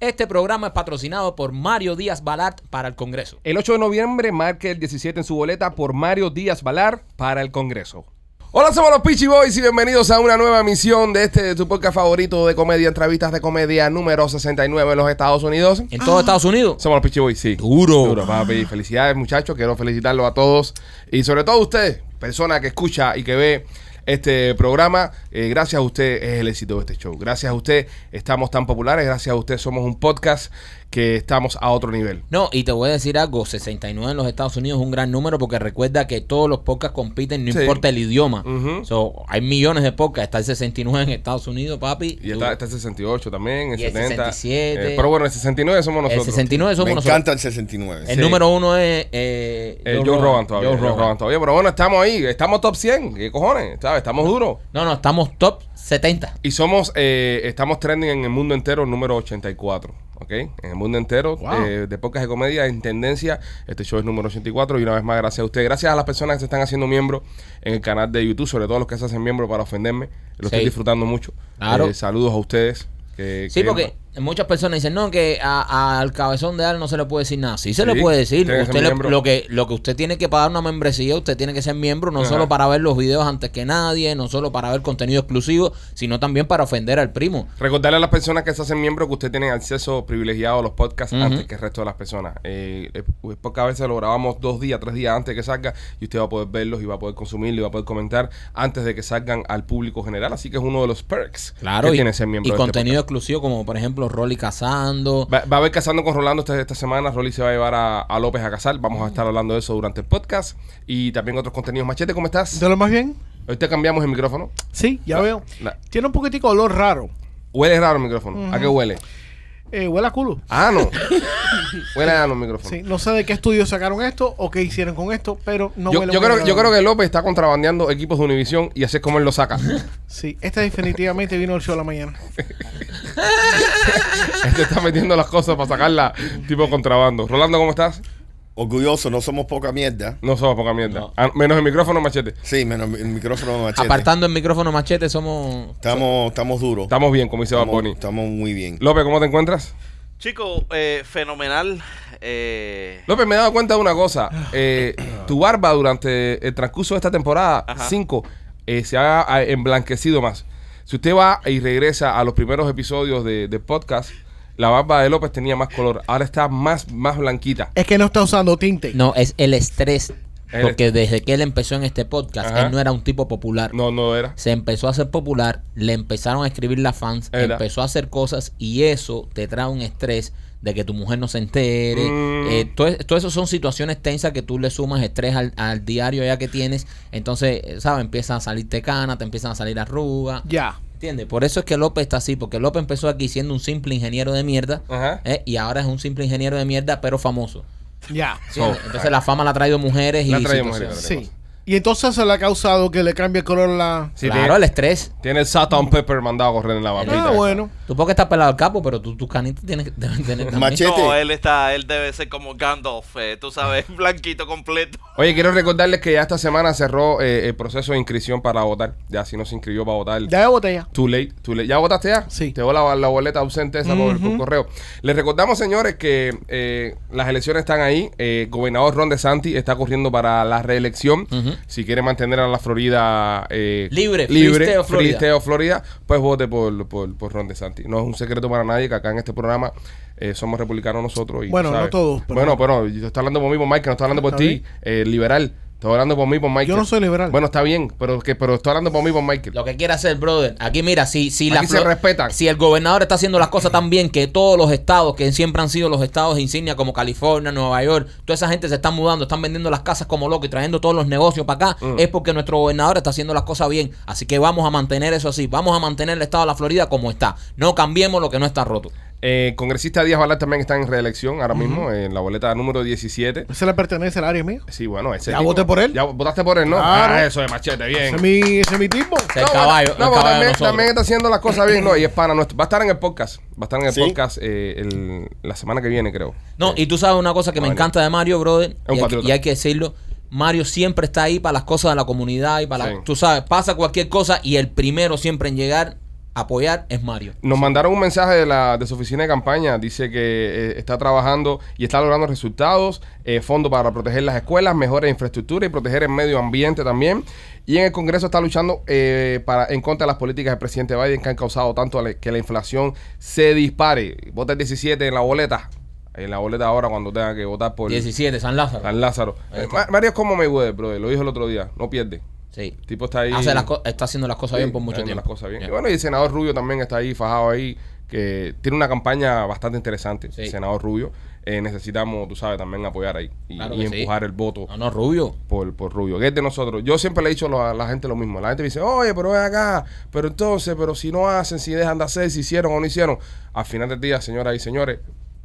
Este programa es patrocinado por Mario Díaz Balart para el Congreso. El 8 de noviembre marque el 17 en su boleta por Mario Díaz Valar para el Congreso. Hola, somos los Peachy Boys y bienvenidos a una nueva emisión de este tu podcast favorito de comedia, entrevistas de comedia número 69 en los Estados Unidos. En todo Estados Unidos. Somos los Peachy Boys, sí. Duro. Duro, papi. Felicidades, muchachos. Quiero felicitarlos a todos. Y sobre todo a usted, persona que escucha y que ve este programa. Eh, gracias a usted es el éxito de este show. Gracias a usted estamos tan populares. Gracias a usted somos un podcast que estamos a otro nivel. No, y te voy a decir algo, 69 en los Estados Unidos es un gran número porque recuerda que todos los podcasts compiten, no Sí. importa el idioma. Ujú. So, hay millones de podcasts, está el 69 en Estados Unidos, papi. Y está, está el 68 también, el Y el 70. 67. Eh, pero bueno, el 69 somos el nosotros. 69 somos Me nosotros. encanta el 69. El Sí. número uno es eh, Eh, Joe Rogan todavía. Joe Joe Rogan. Rogan todavía. Pero bueno, estamos ahí. Estamos top 100. ¿Qué cojones? ¿Sabes? Estamos duros. No, no, estamos top 70. Y somos, eh, estamos trending en el mundo entero número 84. ¿Ok? En el mundo entero Wow. eh, de podcast de comedia en tendencia. Este show es número 84. Y una vez más, gracias a usted. Gracias a las personas que se están haciendo miembros en el canal de YouTube. Sobre todo los que se hacen miembros para ofenderme. Lo estoy disfrutando mucho. Claro. Eh, saludos a ustedes. que- Sí, que- porque muchas personas dicen, no, que a- al cabezón de Al no se le puede decir nada. Sí se Sí, le puede decir. tiene que ser Usted le- miembro. lo, que, lo que usted tiene que pagar una membresía, usted tiene que ser miembro, no Ajá. solo para ver los videos antes que nadie, no solo para ver contenido exclusivo, sino también para ofender al primo. Recordarle a las personas que se hacen miembros que usted tiene acceso privilegiado a los podcasts Ujú. antes que el resto de las personas. Eh, eh, pues, porque a veces lo grabamos dos días, tres días antes de que salga y usted va a poder verlos y va a poder consumirlos y va a poder comentar antes de que salgan al público general. Así que es uno de los perks Claro, que y, tiene ser miembro y de este contenido exclusivo como por ejemplo Rolly Cazando. Va, va a haber casando con Rolando esta, esta semana. Rolly se va a llevar a, a López a casar. Vamos a estar hablando de eso durante el podcast y también otros contenidos. Machete, ¿cómo estás? ¿De lo más bien? Hoy te cambiamos el micrófono. Sí, ya La- veo. la- Tiene un poquitico de olor raro. Huele raro el micrófono. ¿A qué huele? Eh, huele a culo. Ah, no. huele a no el micrófono. Sí, no sé de qué estudio sacaron esto o qué hicieron con esto, pero no yo, huele yo muy creo, yo creo que López está contrabandeando equipos de Univision y así es como él lo saca. Sí, este definitivamente vino el show a la mañana. este está metiendo las cosas para sacarla tipo contrabando. Rolando, ¿cómo estás? Orgulloso, no somos poca mierda. No somos poca mierda. No. Ah, menos el micrófono, machete. Sí, menos el micrófono machete. Apartando el micrófono machete, somos... Estamos, estamos duros. Estamos bien, como dice Bad Estamos, Bunny. estamos muy bien. López, ¿cómo te encuentras? Chico, eh, fenomenal. Eh, López, me he dado cuenta de una cosa. Eh, tu barba durante el transcurso de esta temporada Ajá. 5 se ha emblanquecido más. Si usted va y regresa a los primeros episodios de, de podcast, la barba de López tenía más color. Ahora está más, más blanquita. Es que no está usando tinte. No, es el estrés. El- Porque desde que él empezó en este podcast, Ajá. él no era un tipo popular. No, no era. se empezó a hacer popular, le empezaron a escribir las fans, Era. empezó a hacer cosas y eso te trae un estrés de que tu mujer no se entere. Mm. Eh, todo, todo eso son situaciones tensas que tú le sumas estrés al, al diario ya que tienes. Entonces, eh, ¿sabes? Empiezan a salirte canas, te empiezan a salir arrugas. Ya. ¿Entiendes? Por eso es que López está así, porque López empezó aquí siendo un simple ingeniero de mierda Ajá. eh, y ahora es un simple ingeniero de mierda, pero famoso. Ya. Entonces la fama la ha traído mujeres y La ha traído mujeres, Sí. Y entonces se le ha causado que le cambie el color la... Sí, claro, tiene, el estrés. tiene el Satan Pepper mandado a correr en la barbita. Ah, bueno. Tú porque estás pelado al capo, pero tú, tus canitas tienes que deben tener también. Machete. no, él está, él debe ser como Gandalf, eh, tú sabes, blanquito completo. Oye, quiero recordarles que ya esta semana cerró eh, el proceso de inscripción para votar. Ya si no se inscribió para votar. Ya de botella. Too late, too late. ¿Ya votaste ya? Sí. Te voy la, la boleta ausente esa por, por correo. Les recordamos, señores, que eh, las elecciones están ahí. Eh, gobernador Ron DeSantis está corriendo para la reelección. Ujú. Si quiere mantener a la Florida eh, Libre, libre, Free State of Florida. Free State of Florida, pues vote por, por, por Ron DeSantis. No es un secreto para nadie que acá en este programa eh, somos republicanos nosotros. Y, Bueno, ¿sabes? no todos, pero- Bueno, pero yo estoy hablando por mí, por Mike, que no estoy hablando por ti, eh, liberal. Estoy hablando por mí, por Michael. Yo no soy liberal. Bueno, está bien, pero que pero estoy hablando por mí, por Michael. Lo que quiera hacer, brother. Aquí mira, si, si Aquí la se respetan. Si el gobernador está haciendo las cosas tan bien que todos los estados, que siempre han sido los estados insignia como California, Nueva York, toda esa gente se están mudando, están vendiendo las casas como locos y trayendo todos los negocios para acá, Mm. es porque nuestro gobernador está haciendo las cosas bien. Así que vamos a mantener eso así. Vamos a mantener el estado de la Florida como está. No cambiemos lo que no está roto. Eh, congresista Díaz Valar también está en reelección ahora mismo, en la boleta número 17. Ese le pertenece al área mío. Sí, bueno, ese Ya tipo- voté por él. Ya votaste por él, ¿no? Claro. Ah, eso de machete, bien. Ese es mi, ese es mi tipo. No, el caballo, no, el pero caballo también, está haciendo las cosas bien, ¿no? Y es pana nuestro. Va a estar en el podcast. Va a estar en el Sí. podcast eh, el- la semana que viene, creo. No, y tú sabes una cosa que me encanta de Mario, brother, un y hay, y hay que decirlo. Mario siempre está ahí para las cosas de la comunidad y para la- tú sabes, pasa cualquier cosa y el primero siempre en llegar apoyar es Mario. Nos mandaron un mensaje de, la, de su oficina de campaña. Dice que eh, está trabajando y está logrando resultados. eh, fondos para proteger las escuelas, mejores infraestructura y proteger el medio ambiente también. Y en el Congreso está luchando eh, para, en contra de las políticas del presidente Biden que han causado tanto que la inflación se dispare. Vota el 17 en la boleta. En la boleta ahora cuando tenga que votar por 17, San Lázaro. San Lázaro. Mario es como Mayweather, brother. Lo dijo el otro día. No pierde. Sí. El tipo está ahí. Hace las está haciendo las cosas Sí, bien por mucho tiempo. las cosas bien. Y bueno, y el senador Rubio también está ahí, fajado ahí, que tiene una campaña bastante interesante. Sí. El senador Rubio. Eh, necesitamos, tú sabes, también apoyar ahí y, Claro y que sí. empujar el voto No, no, Rubio. por, por Rubio. Que es de nosotros. Yo siempre le he dicho a la gente lo mismo. La gente me dice, oye, pero ven acá, pero entonces, pero si no hacen, si dejan de hacer, si hicieron o no hicieron. Al final del día, señoras y señores,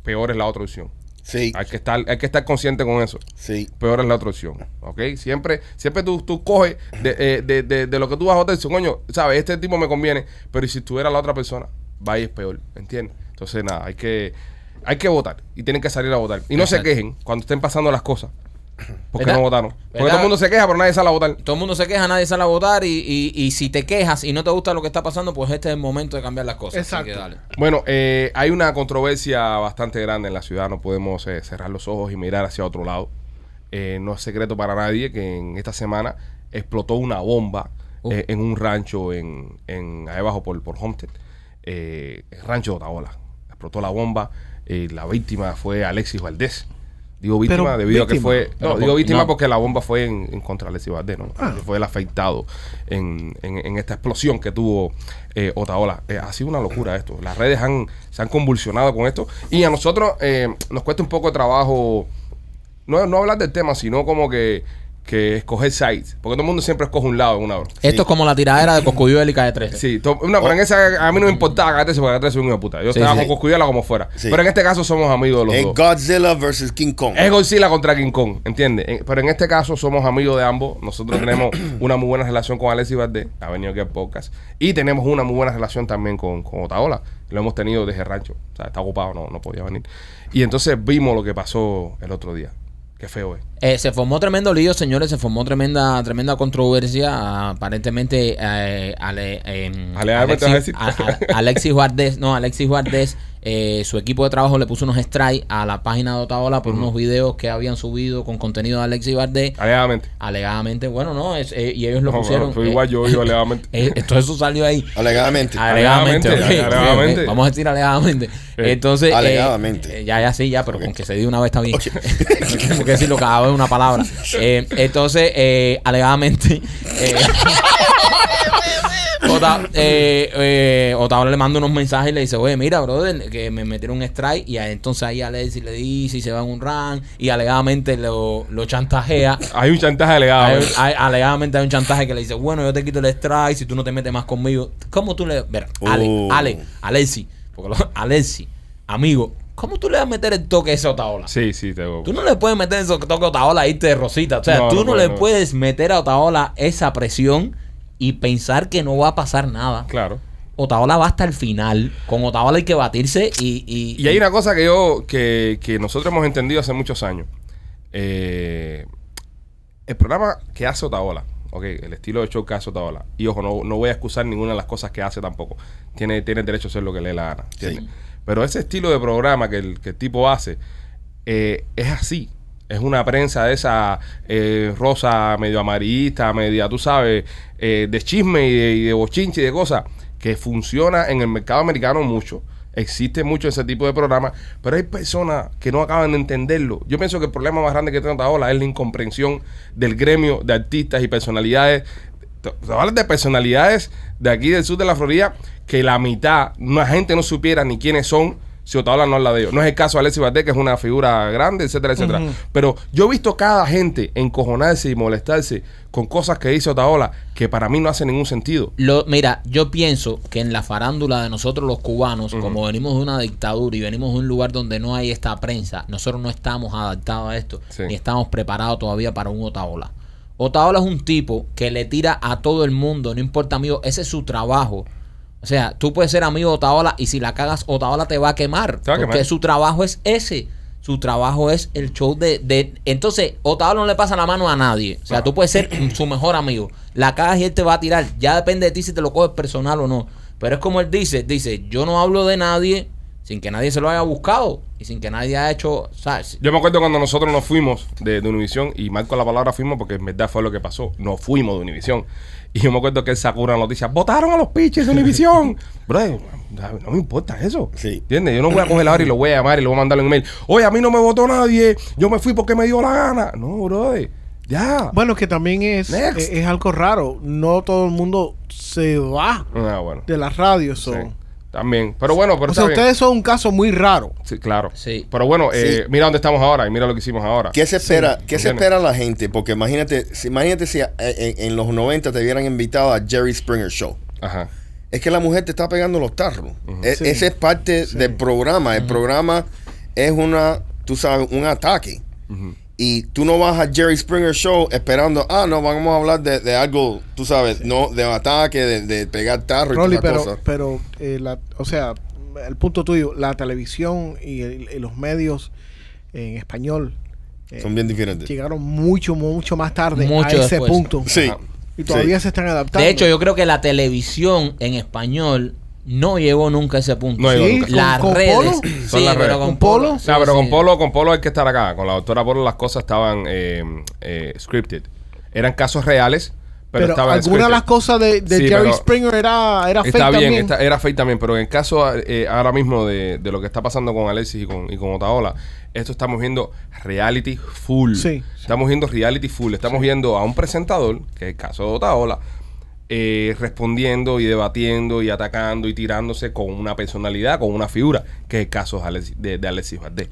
peor es la otra opción. Sí, Hay que estar, hay que estar consciente con eso sí. peor es la otra opción. ¿Ok? Siempre, siempre tú, tú coges de, eh, de, de, de lo que tú vas a votar. dices, Coño, ¿sabes? Este tipo me conviene. Pero ¿y si estuviera la otra persona, va y es peor. ¿Entiendes? Entonces, nada, hay que, hay que votar. Y tienen que salir a votar. Y no Exacto. se quejen cuando estén pasando las cosas. Porque ¿Verdad? no votaron. Porque ¿Verdad? todo el mundo se queja, pero nadie sale a votar. Todo el mundo se queja, nadie sale a votar y, y- y si te quejas y no te gusta lo que está pasando, pues este es el momento de cambiar las cosas. Así Exacto. que dale. Bueno, eh, hay una controversia bastante grande en la ciudad. No podemos eh, cerrar los ojos y mirar hacia otro lado. Eh, no es secreto para nadie que en esta semana explotó una bomba Uh. eh, en un rancho en, en ahí abajo por, por Homestead, eh, el rancho de Otaola. Explotó la bomba. eh, la víctima fue Alexis Valdés. Digo víctima Pero, debido a que fue. No, digo víctima no. porque la bomba fue en, en contra de Valdés, ¿no? Ah. Fue el afectado en, en- en esta explosión que tuvo eh, Otaola. Eh, ha sido una locura esto. Las redes han, se han convulsionado con esto. Y a nosotros eh, nos cuesta un poco de trabajo. No, no hablar del tema, sino como que, que escoger sites. Porque todo el mundo siempre escoge un lado en una hora. Esto es como la tiradera de Coscuyuela y Calle 13. Sí, to- no, pero en esa a mí no me importaba Calle 13 porque Calle 13 es un hijo de puta. Yo Sí, estaba sí. con Coscuyuela como fuera. Sí. Pero en este caso somos amigos de los Es dos. Godzilla versus King Kong. Es Godzilla contra King Kong, ¿entiendes? En- Pero en este caso somos amigos de ambos. Nosotros tenemos una muy buena relación con Alexis Valdés, ha venido aquí al podcast. Y tenemos una muy buena relación también con, con Otaola. Lo hemos tenido desde el rancho. O sea, está ocupado, no, no podía venir. Y entonces vimos lo que pasó el otro día. Qué feo es. Eh, se formó tremendo lío, señores. Se formó tremenda tremenda controversia. Aparentemente, eh, Ale- em, Alegadamente vas a decir. a- a- Alexis Guardés, no, Alexis Guardés, eh, su equipo de trabajo le puso unos strikes a la página de Otaola por unos videos que habían subido con contenido de Alexis Guardés. Alegadamente. Alegadamente, bueno, no, es, eh, y ellos lo No, pusieron. fue eh, igual yo, yo alegadamente. eh, todo eso salió ahí. Alegadamente. Alegadamente, Vamos a decir alegadamente. Entonces, Alegadamente. eh, ya, ya sí, ya, pero Ok. con que se diga una vez está bien. Ok. Tengo que decirlo cada vez una palabra. Eh, entonces, eh, alegadamente, eh, Ota- eh, eh, Otaola le manda unos mensajes y le dice, oye, mira, brother, que me metieron un strike. Y entonces ahí Alexis le dice y se va en un run. Y alegadamente lo, lo chantajea. Hay un chantaje alegado. Hay- hay- alegadamente hay un chantaje que le dice, bueno, yo te quito el strike si tú no te metes más conmigo. ¿Cómo tú le... Ver, Ale, Oh. Ale, Alexi, porque lo- amigo, ¿cómo tú le vas a meter el toque a esa Otaola? Sí, sí, te Tú no le puedes meter ese toque a Otaola a irte de Rosita. O sea, No, tú no le no. puedes meter a Otaola esa presión y pensar que no va a pasar nada. Claro. Otaola va hasta el final. Con Otaola hay que batirse y... Y, Y hay una cosa que yo, que, que nosotros hemos entendido hace muchos años. Eh, el programa que hace Otaola, ok, el estilo de show que hace Otaola, y ojo, no, no voy a excusar ninguna de las cosas que hace tampoco. Tiene, tiene derecho a hacer lo que le dé la gana, ¿entiendes? Pero ese estilo de programa que el, que el tipo hace, eh, es así. Es una prensa de esa eh, rosa, medio amarillista, media, tú sabes, eh, de chisme y de, y de bochinche y de cosas, que funciona en el mercado americano mucho. Existe mucho ese tipo de programas, pero hay personas que no acaban de entenderlo. Yo pienso que el problema más grande que tiene Otaola es la incomprensión del gremio de artistas y personalidades. De personalidades de aquí del sur de la Florida que la mitad, la gente no supiera ni quiénes son, si Otaola no habla de ellos. No es el caso de Alexis Valdés, que es una figura grande, etcétera, etcétera. Pero yo he visto cada gente encojonarse y molestarse con cosas que dice Otaola que para mí no hace ningún sentido. Lo, mira, yo pienso que en la farándula de nosotros los cubanos, como venimos de una dictadura y venimos de un lugar donde no hay esta prensa, nosotros no estamos adaptados a esto, Sí. ni estamos preparados todavía para un Otaola. Otaola es un tipo que le tira a todo el mundo, no importa amigo, ese es su trabajo. O sea, tú puedes ser amigo de Otaola y si la cagas, Otaola te va a quemar. A porque quemar. su trabajo es ese. Su trabajo es el show de, de- Entonces, Otaola no le pasa la mano a nadie. O sea, tú puedes ser su mejor amigo. La cagas y él te va a tirar. Ya depende de ti si te lo coges personal o no. Pero es como él dice, dice, yo no hablo de nadie sin que nadie se lo haya buscado y sin que nadie haya hecho, ¿sabes? Yo me acuerdo cuando nosotros nos fuimos de, de Univisión, y marco la palabra fuimos porque en verdad fue lo que pasó. Nos fuimos de Univisión. Y yo me acuerdo que él sacó una noticia: votaron a los pitches de Univisión. Bro, no me importa eso. Sí. ¿Entiendes? Yo no voy a coger ahora y lo voy a llamar y le voy a mandar un email. Oye, a mí no me votó nadie. Yo me fui porque me dio la gana. No, brother. Ya. Bueno, que también es, Next. es, es algo raro. No todo el mundo se va Ah, bueno. de las radios. Sí. También. Pero bueno, pero O sea, está bien. ustedes son un caso muy raro. Sí, claro. Sí. Pero bueno, eh, Sí. mira dónde estamos ahora y mira lo que hicimos ahora. ¿Qué se espera, ¿qué se espera la gente? Porque imagínate, si, imagínate si eh, en, en los 90 te hubieran invitado a Jerry Springer Show. Ajá. Es que la mujer te está pegando los tarros. E- Sí. Ese es parte del programa. El programa es una, tú sabes, un ataque. Y tú no vas a Jerry Springer Show esperando, ah, no, vamos a hablar de, de algo, tú sabes, no, de ataque, de, de pegar tarro y Rolly, pero, pero eh, la, o sea, el punto tuyo, la televisión y, el- y los medios en español eh, Son bien diferentes. llegaron mucho, mucho más tarde Mucho a ese después. punto. Sí. Ajá. Y todavía Sí. se están adaptando. De hecho, yo creo que la televisión en español no llegó nunca a ese punto. No llegó Sí, nunca. con- Las con redes. Polo. Sí, Son las pero con ¿Con Polo? No, sí, pero con. Polo, con Polo hay que estar acá. Con la doctora Polo las cosas estaban eh, eh, scripted. Eran casos reales, pero, pero estaban alguna de scripted. las cosas de, de Sí, Jerry Springer era, era fake Está bien, también. está- era fake también, pero en el caso eh, ahora mismo de, de lo que está pasando con Alexis y con, y con Otaola, esto estamos viendo reality full. Sí. Estamos viendo reality full. Estamos viendo a un presentador, que es el caso de Otaola, eh, respondiendo y debatiendo y atacando y tirándose con una personalidad, con una figura, que es el caso de Alexis, de, Alexis Valdés.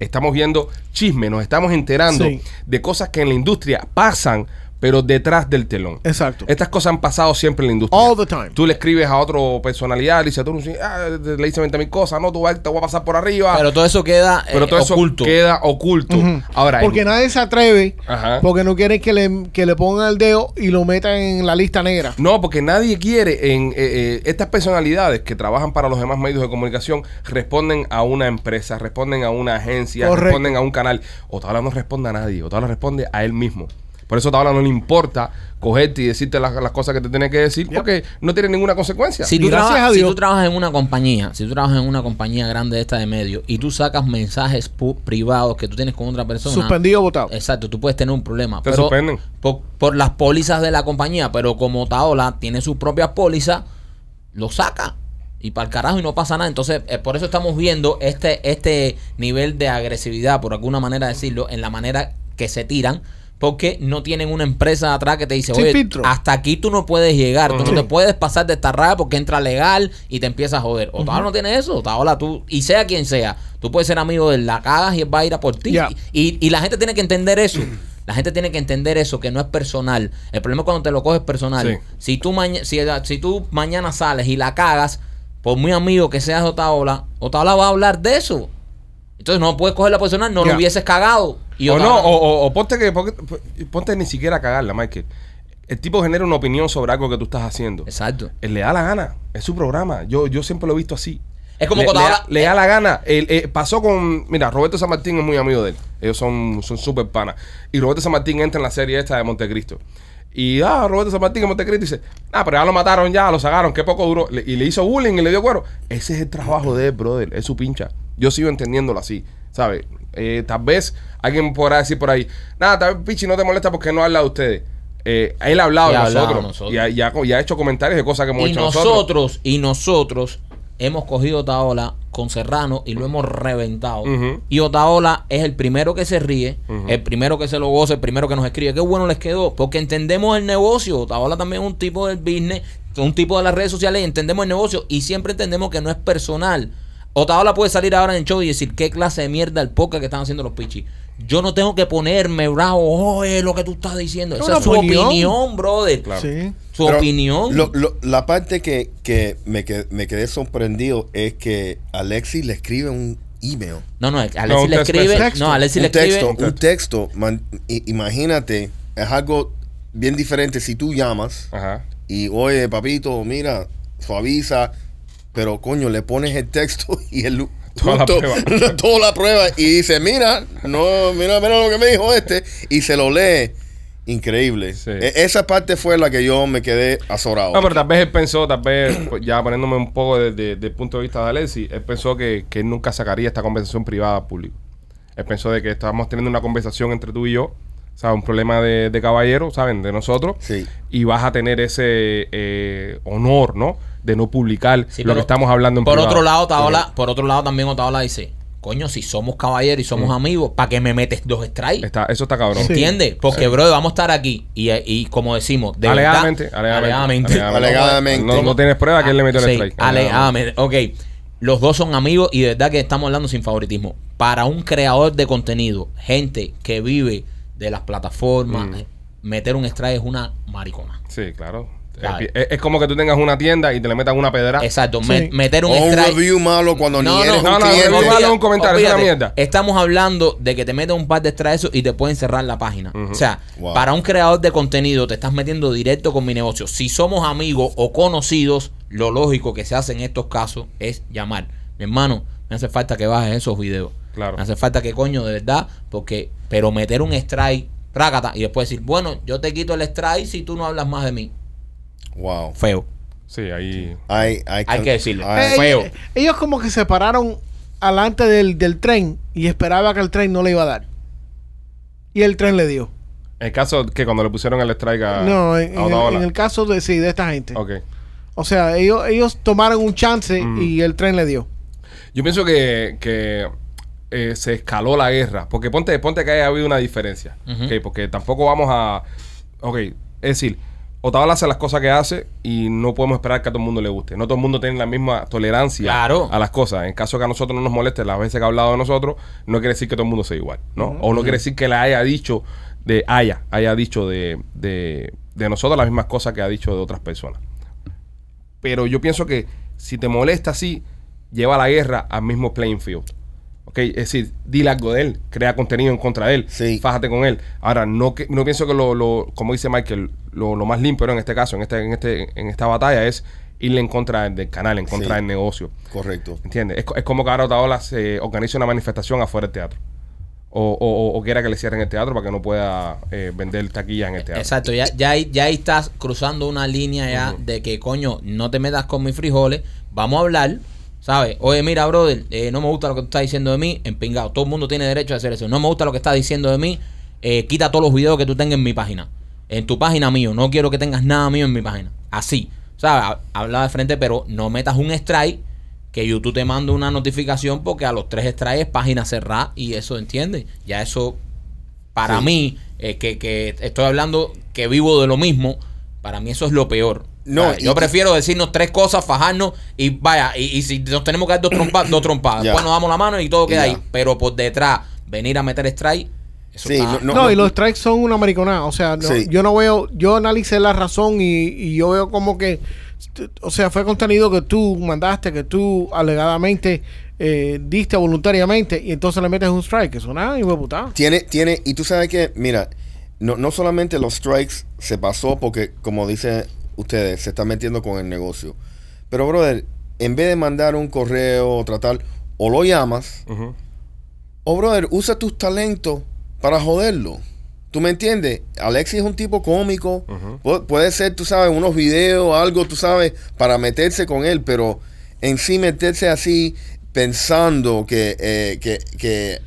Estamos viendo chisme, nos estamos enterando Sí. de cosas que en la industria pasan, pero detrás del telón. Exacto. Estas cosas han pasado siempre en la industria. All the time. Tú le escribes a otro personalidad, le dices, tú ah, le dice 20 mil cosas, no, tú vas- te voy a pasar por arriba. Pero todo eso queda Pero eh, todo eso oculto. queda oculto. Ahora, en- porque nadie se atreve, Ajá. porque no quieren que le, que le pongan el dedo y lo metan en la lista negra. No, porque nadie quiere en eh, eh, estas personalidades que trabajan para los demás medios de comunicación responden a una empresa, responden a una agencia, Correcto. responden a un canal. Otaola no responde a nadie, Otaola responde a él mismo. Por eso a no le importa cogerte y decirte las, las cosas que te tiene que decir porque no tiene ninguna consecuencia. Si tú, gracias traba- a si tú trabajas en una compañía, si tú trabajas en una compañía grande de esta de medio y tú sacas mensajes privados que tú tienes con otra persona, Suspendido votado. Exacto, tú puedes tener un problema. Te pero suspenden. Por, por las pólizas de la compañía, pero como Taola tiene sus propias pólizas, lo saca. Y para el carajo y no pasa nada. Entonces, eh, por eso estamos viendo este, este nivel de agresividad, por alguna manera decirlo, en la manera que se tiran. Porque no tienen una empresa atrás que te dice, Sin oye, filtro. hasta aquí tú no puedes llegar, tú no te puedes pasar de esta raya porque entra legal y te empieza a joder. O no tiene eso, Otaola tú, y sea quien sea, tú puedes ser amigo de él, la cagas y él va a ir a por ti. Y, y la gente tiene que entender eso. La gente tiene que entender eso, que no es personal. El problema es cuando te lo coges personal. Sí. Si, tú maña- si, si tú mañana sales y la cagas, por muy amigo que seas Otaola, Otaola va a hablar de eso. Entonces no puedes cogerla personal, no lo hubieses cagado. Y o no, o, ponte que ponte, ni siquiera a cagarla, Michael. El tipo genera una opinión sobre algo que tú estás haciendo. Exacto. Él le da la gana, es su programa. Yo, yo siempre lo he visto así. Es como le, cuando le da, le da la gana. Él, eh, pasó con. Mira, Roberto San Martín es muy amigo de él. Ellos son son súper panas. Y Roberto San Martín entra en la serie esta de Montecristo. Y ah, Roberto San Martín en Montecristo dice: Ah, pero ya lo mataron, ya lo sacaron, qué poco duró. Le- y le hizo bullying y le dio cuero. Ese es el trabajo de él, brother. Es su pincha. Yo sigo entendiéndolo así, ¿sabes? Eh, tal vez alguien podrá decir por ahí: Nada, tal vez Pichi no te molesta porque no habla de ustedes. Eh, él ha hablado de ha hablado nosotros, nosotros. Y, ha, y ha- y ha hecho comentarios de cosas que hemos y hecho nosotros, y nosotros hemos cogido Otaola con Serrano y lo hemos reventado. Y Otaola es el primero que se ríe, el primero que se lo goza, el primero que nos escribe. Qué bueno les quedó, porque entendemos el negocio. Otaola también es un tipo del business, un tipo de las redes sociales y entendemos el negocio y siempre entendemos que no es personal. Otaola puede salir ahora en el show y decir qué clase de mierda el podcast que están haciendo los pichis. Yo no tengo que ponerme bravo, oye, lo que tú estás diciendo. Es Esa es su opinión. opinión, brother. Claro. Sí. Su Pero opinión. lo- lo- la parte que, que me, qued- me quedé sorprendido es que Alexis le escribe un email. No, no, Alexi No, le escribe. No, Alexi le un escribe. texto, un texto. man- imagínate, es algo bien diferente si tú llamas Ajá. y, oye, papito, mira, suaviza, pero coño, le pones el texto y él Toda la prueba. toda la prueba y dice, mira, no, mira, mira lo que me dijo este y se lo lee. Increíble. Sí. E- esa parte fue la que yo me quedé azorado. No, pero tal vez él pensó, tal vez, pues, ya poniéndome un poco desde el punto de vista de Alexi, él pensó que, que él nunca sacaría esta conversación privada al público. Él pensó de que estábamos teniendo una conversación entre tú y yo, ¿sabes? Un problema de, de caballero, ¿saben? De nosotros. Sí. Y vas a tener ese eh, honor, ¿no? De no publicar Sí, lo pero que estamos hablando en Por privado. otro lado, Otaola, por otro lado también Otaola dice, coño, si somos caballeros y somos amigos, ¿para qué me metes dos strikes? Está, eso está cabrón. Sí. ¿Entiendes? Porque, bro, vamos a estar aquí y, y como decimos, de Alegadamente, verdad, alegadamente, alegadamente. alegadamente. No, no tienes prueba que él le metió el Sí, strike. alegadamente. Ok, los dos son amigos y de verdad que estamos hablando sin favoritismo. Para un creador de contenido, gente que vive de las plataformas, Mm. meter un strike es una maricona. Sí, claro. Claro. Es, es como que tú tengas una tienda y te le metan una pedra. Exacto, Sí. me- meter un o un review malo cuando No, ni no, eres no, un no, cliente. no, un comentario, es una mierda. Estamos hablando de que te meten un par de extractos y te pueden cerrar la página. O sea, Wow. para un creador de contenido te estás metiendo directo con mi negocio. Si somos amigos o conocidos, lo lógico que se hace en estos casos es llamar. Mi hermano, me hace falta que bajes esos videos. Claro. Me hace falta que coño, de verdad, porque, pero meter un strike, prácata, y después decir, bueno, yo te quito el strike si tú no hablas más de mí. Wow. Feo. Sí, ahí. Hay, hay, Hay que decirlo. feo. ellos, ellos como que se pararon alante del, del tren y esperaba que el tren no le iba a dar. Y el tren le dio. El caso que cuando le pusieron el strike a. no, en, a en el, Otaola. en el caso de, sí, de esta gente. Ok. O sea, ellos, ellos tomaron un chance Mm. y el tren le dio. Yo pienso que, que eh, se escaló la guerra. Porque ponte, ponte que haya habido una diferencia. Porque tampoco vamos a. Ok, es decir, Otaola hace las cosas que hace y no podemos esperar que a todo el mundo le guste. No todo el mundo tiene la misma tolerancia Claro. a las cosas. En caso que a nosotros no nos moleste las veces que ha hablado de nosotros, no quiere decir que todo el mundo sea igual, ¿no? O no quiere decir que le haya dicho de haya, haya dicho de, de, de nosotros las mismas cosas que ha dicho de otras personas. Pero yo pienso que si te molesta así, lleva la guerra al mismo playing field. ¿Ok? Es decir, dile algo de él, crea contenido en contra de él, Sí. fájate con él. Ahora, no, que, no pienso que lo, lo- como dice Michael, lo, lo más limpio en este caso, en, este, en, este, en esta batalla, es irle en contra del canal, en contra Sí. del negocio. Correcto. ¿Entiendes? Es, es como que ahora Otaola se organiza una manifestación afuera del teatro. O, o- o quiera que le cierren el teatro para que no pueda eh, vender taquillas en el teatro. Exacto, ya, ya, ahí, ya ahí estás cruzando una línea ya de que, coño, no te metas con mis frijoles, vamos a hablar, ¿sabes? Oye, mira, brother, eh, no me gusta lo que tú estás diciendo de mí, empingado, todo el mundo tiene derecho a hacer eso, no me gusta lo que estás diciendo de mí, eh, quita todos los videos que tú tengas en mi página, en tu página mío, no quiero que tengas nada mío en mi página, así, ¿sabes? Ha- Habla de frente, pero no metas un strike que YouTube te manda una notificación porque a los tres strikes es página cerrada y eso, ¿entiendes? Ya eso para Sí. mí, eh, que, que estoy hablando que vivo de lo mismo, para mí eso es lo peor. No, y- yo prefiero decirnos tres cosas, fajarnos y vaya, y, y si nos tenemos que dar dos trompadas, dos trompadas. Después nos damos la mano y todo queda Ya. ahí. Pero por detrás, venir a meter strike, eso Sí, está- no- No, y los strikes son una mariconada. O sea, no- Sí. yo no veo, yo analicé la razón y, y yo veo como que, o sea, fue contenido que tú mandaste, que tú alegadamente eh, diste voluntariamente y entonces le metes un strike. Eso nada, y me puta. Tiene, tiene, y tú sabes que, mira, no, no solamente los strikes se pasó porque, como dicen ustedes, se está metiendo con el negocio. Pero, brother, en vez de mandar un correo o tratar, o lo llamas, o, brother, usa tus talentos para joderlo. ¿Tú me entiendes? Alexis es un tipo cómico. Puede ser, tú sabes, unos videos, algo, tú sabes, para meterse con él, pero en sí meterse así pensando que, eh, que, que,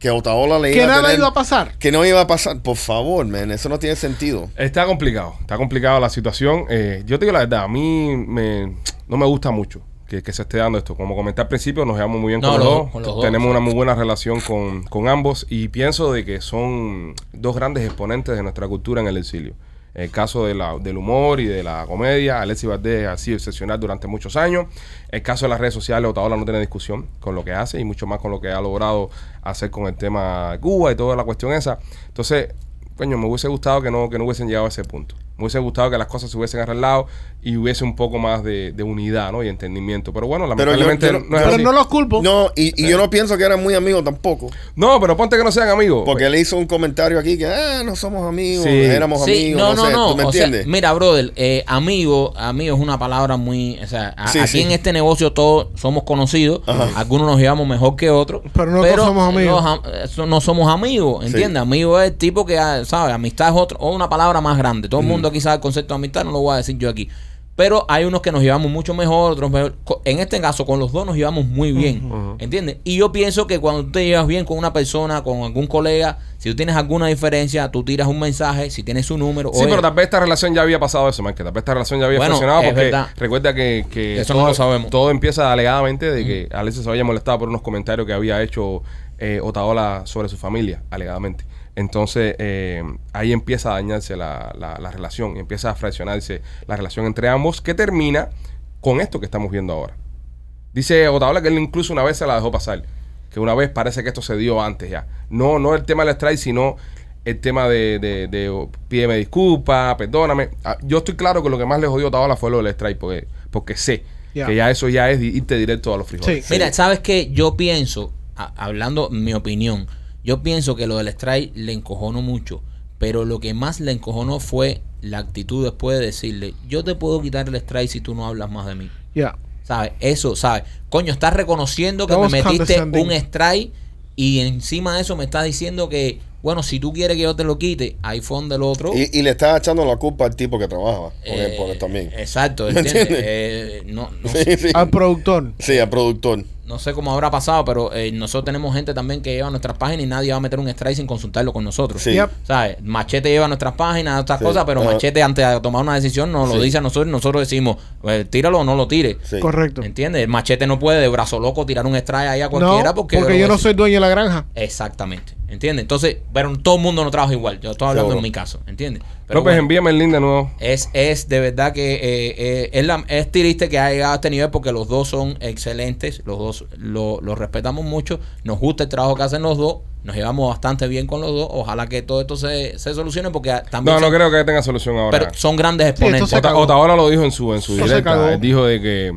que Otaola le Que iba a nada tener- iba a pasar. que no iba a pasar. Por favor, man, eso no tiene sentido. Está complicado, está complicado la situación. Eh, yo te digo la verdad, a mí me, no me gusta mucho que, que se esté dando esto. Como comenté al principio, nos llevamos muy bien No, con, los los- dos. con los dos, Tenemos una muy buena relación con, con ambos y pienso de que son dos grandes exponentes de nuestra cultura en el exilio. El caso de la- del humor y de la comedia, Alexis Valdés ha sido excepcional durante muchos años. El caso de las redes sociales, Otaola no tiene discusión con lo que hace y mucho más con lo que ha logrado hacer con el tema Cuba y toda la cuestión esa. Entonces, coño, me hubiese gustado que no, que no hubiesen llegado a ese punto. Me hubiese gustado que las cosas se hubiesen arreglado y hubiese un poco más de, de unidad ¿no? y entendimiento. Pero bueno, Pero yo- lamentablemente yo no- no, es Pero así. no los culpo. No, y, y yo no pienso que eran muy amigos tampoco. No, pero ponte que no sean amigos. Porque él hizo un comentario aquí que, ah, no somos amigos, Sí. éramos Sí, amigos, no, no, no, sé, no. ¿tú me o sea, entiendes? mira, brother, eh, amigo, amigo es una palabra muy, o sea, a- Sí, aquí sí. en este negocio todos somos conocidos, algunos nos llevamos mejor que otros, Pero no todos somos amigos. eh, no somos amigos, ¿entiendes? Amigo es el tipo que, ah, ¿sabes? Amistad es otro, o una palabra más grande. Todo el mundo aquí sabe el concepto de amistad, no lo voy a decir yo aquí. Pero hay unos que nos llevamos mucho mejor, otros mejor. En este caso, con los dos nos llevamos muy bien. ¿Entiendes? Y yo pienso que cuando tú te llevas bien con una persona, con algún colega, si tú tienes alguna diferencia, tú tiras un mensaje, si tienes su número. Sí, oye, pero tal vez esta relación ya había pasado eso, Mike. que Tal vez esta relación ya había Bueno, funcionado porque verdad. recuerda que, que Eso no lo sabemos. todo empieza alegadamente de que Alexis se había molestado por unos comentarios que había hecho eh, Otaola sobre su familia, alegadamente. Entonces eh, ahí empieza a dañarse la, la- la relación, empieza a fraccionarse la relación entre ambos, que termina con esto que estamos viendo ahora. Dice Otaola que él incluso una vez se la dejó pasar. Que una vez parece que esto se dio antes ya. No, no el tema del strike, sino el tema de, de, de, pídeme disculpas, perdóname. Ah, Yo estoy claro que lo que más le jodió a Otaola fue lo del strike, porque, porque sé que ya eso ya es irte directo a los frijoles. Sí. Mira, ¿sabes qué? Yo pienso, a- hablando mi opinión, yo pienso que lo del strike le encojonó mucho, pero lo que más le encojonó fue la actitud después de decirle, yo te puedo quitar el strike si tú no hablas más de mí. Ya. ¿Sabes? Eso, ¿sabes? Coño, estás reconociendo que That me metiste un strike y encima de eso me estás diciendo que, bueno, si tú quieres que yo te lo quite, ahí fue donde el otro... Y, y le estás echando la culpa al tipo que trabaja eh, por él también. Exacto, ¿Me ¿entiendes? entiendes? Eh, no, no Sí, sí. Al productor. Sí, al productor. No sé cómo habrá pasado, pero eh, nosotros tenemos gente también que lleva nuestras páginas y nadie va a meter un strike sin consultarlo con nosotros. Sí. Yep. ¿Sabes? Machete lleva nuestras páginas, otras Sí. cosas, pero. Machete antes de tomar una decisión nos lo Sí. dice a nosotros y nosotros decimos, eh, tíralo o no lo tire. Sí. Correcto. ¿Entiendes? Machete no puede de brazo loco tirar un strike ahí a cualquiera no, porque, porque, yo no soy dueño de la granja. Exactamente. ¿Entiendes? Entonces, pero todo el mundo no trabaja igual. Yo estoy hablando Seguro. en mi caso. ¿Entiendes? Pero López, bueno. envíame el link de nuevo. Es, es de verdad que eh, eh, es, la, es triste que haya llegado a este nivel porque los dos son excelentes, los dos lo, lo respetamos mucho, nos gusta el trabajo que hacen los dos, nos llevamos bastante bien con los dos, ojalá que todo esto se, se solucione porque también No, no creo que tenga solución ahora. pero son grandes exponentes. Ota-. Otaola lo dijo en su, en su directa. Él dijo de que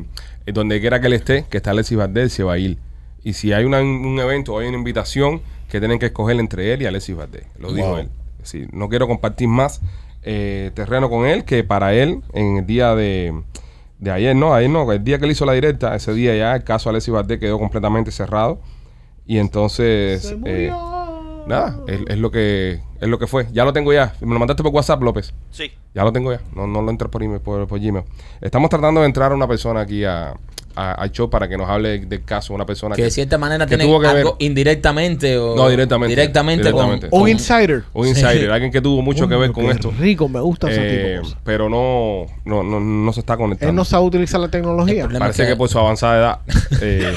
eh, donde quiera que él esté, que está Alexis Valdés, se va a ir. Y si hay una- un evento o hay una invitación, que tienen que escoger entre él y Alexis Valdés. Lo dijo él. Sí, no quiero compartir más eh, terreno con él, que para él, en el día de, de ayer, no, ayer no, el día que él hizo la directa, ese día ya el caso Alexis Valdés quedó completamente cerrado. Y entonces, Se eh. Nada, es, es lo que es lo que fue. Ya lo tengo ya. Me lo mandaste por WhatsApp, López. Sí. Ya lo tengo ya. No, no lo entres por, email, por, por Gmail. Estamos tratando de entrar a una persona aquí a, a- al show para que nos hable del caso. Una persona que que, de cierta manera que tiene tuvo que ver- algo indirectamente o No, directamente. directamente, Directamente. con- Un con- insider. Un insider, Sí. alguien que tuvo mucho que ver con esto. rico, me gusta ese Eh, tipo de cosas. pero no, no, no, no se está conectando. Él no sabe utilizar la tecnología. Parece que, que- por su avanzada edad. eh,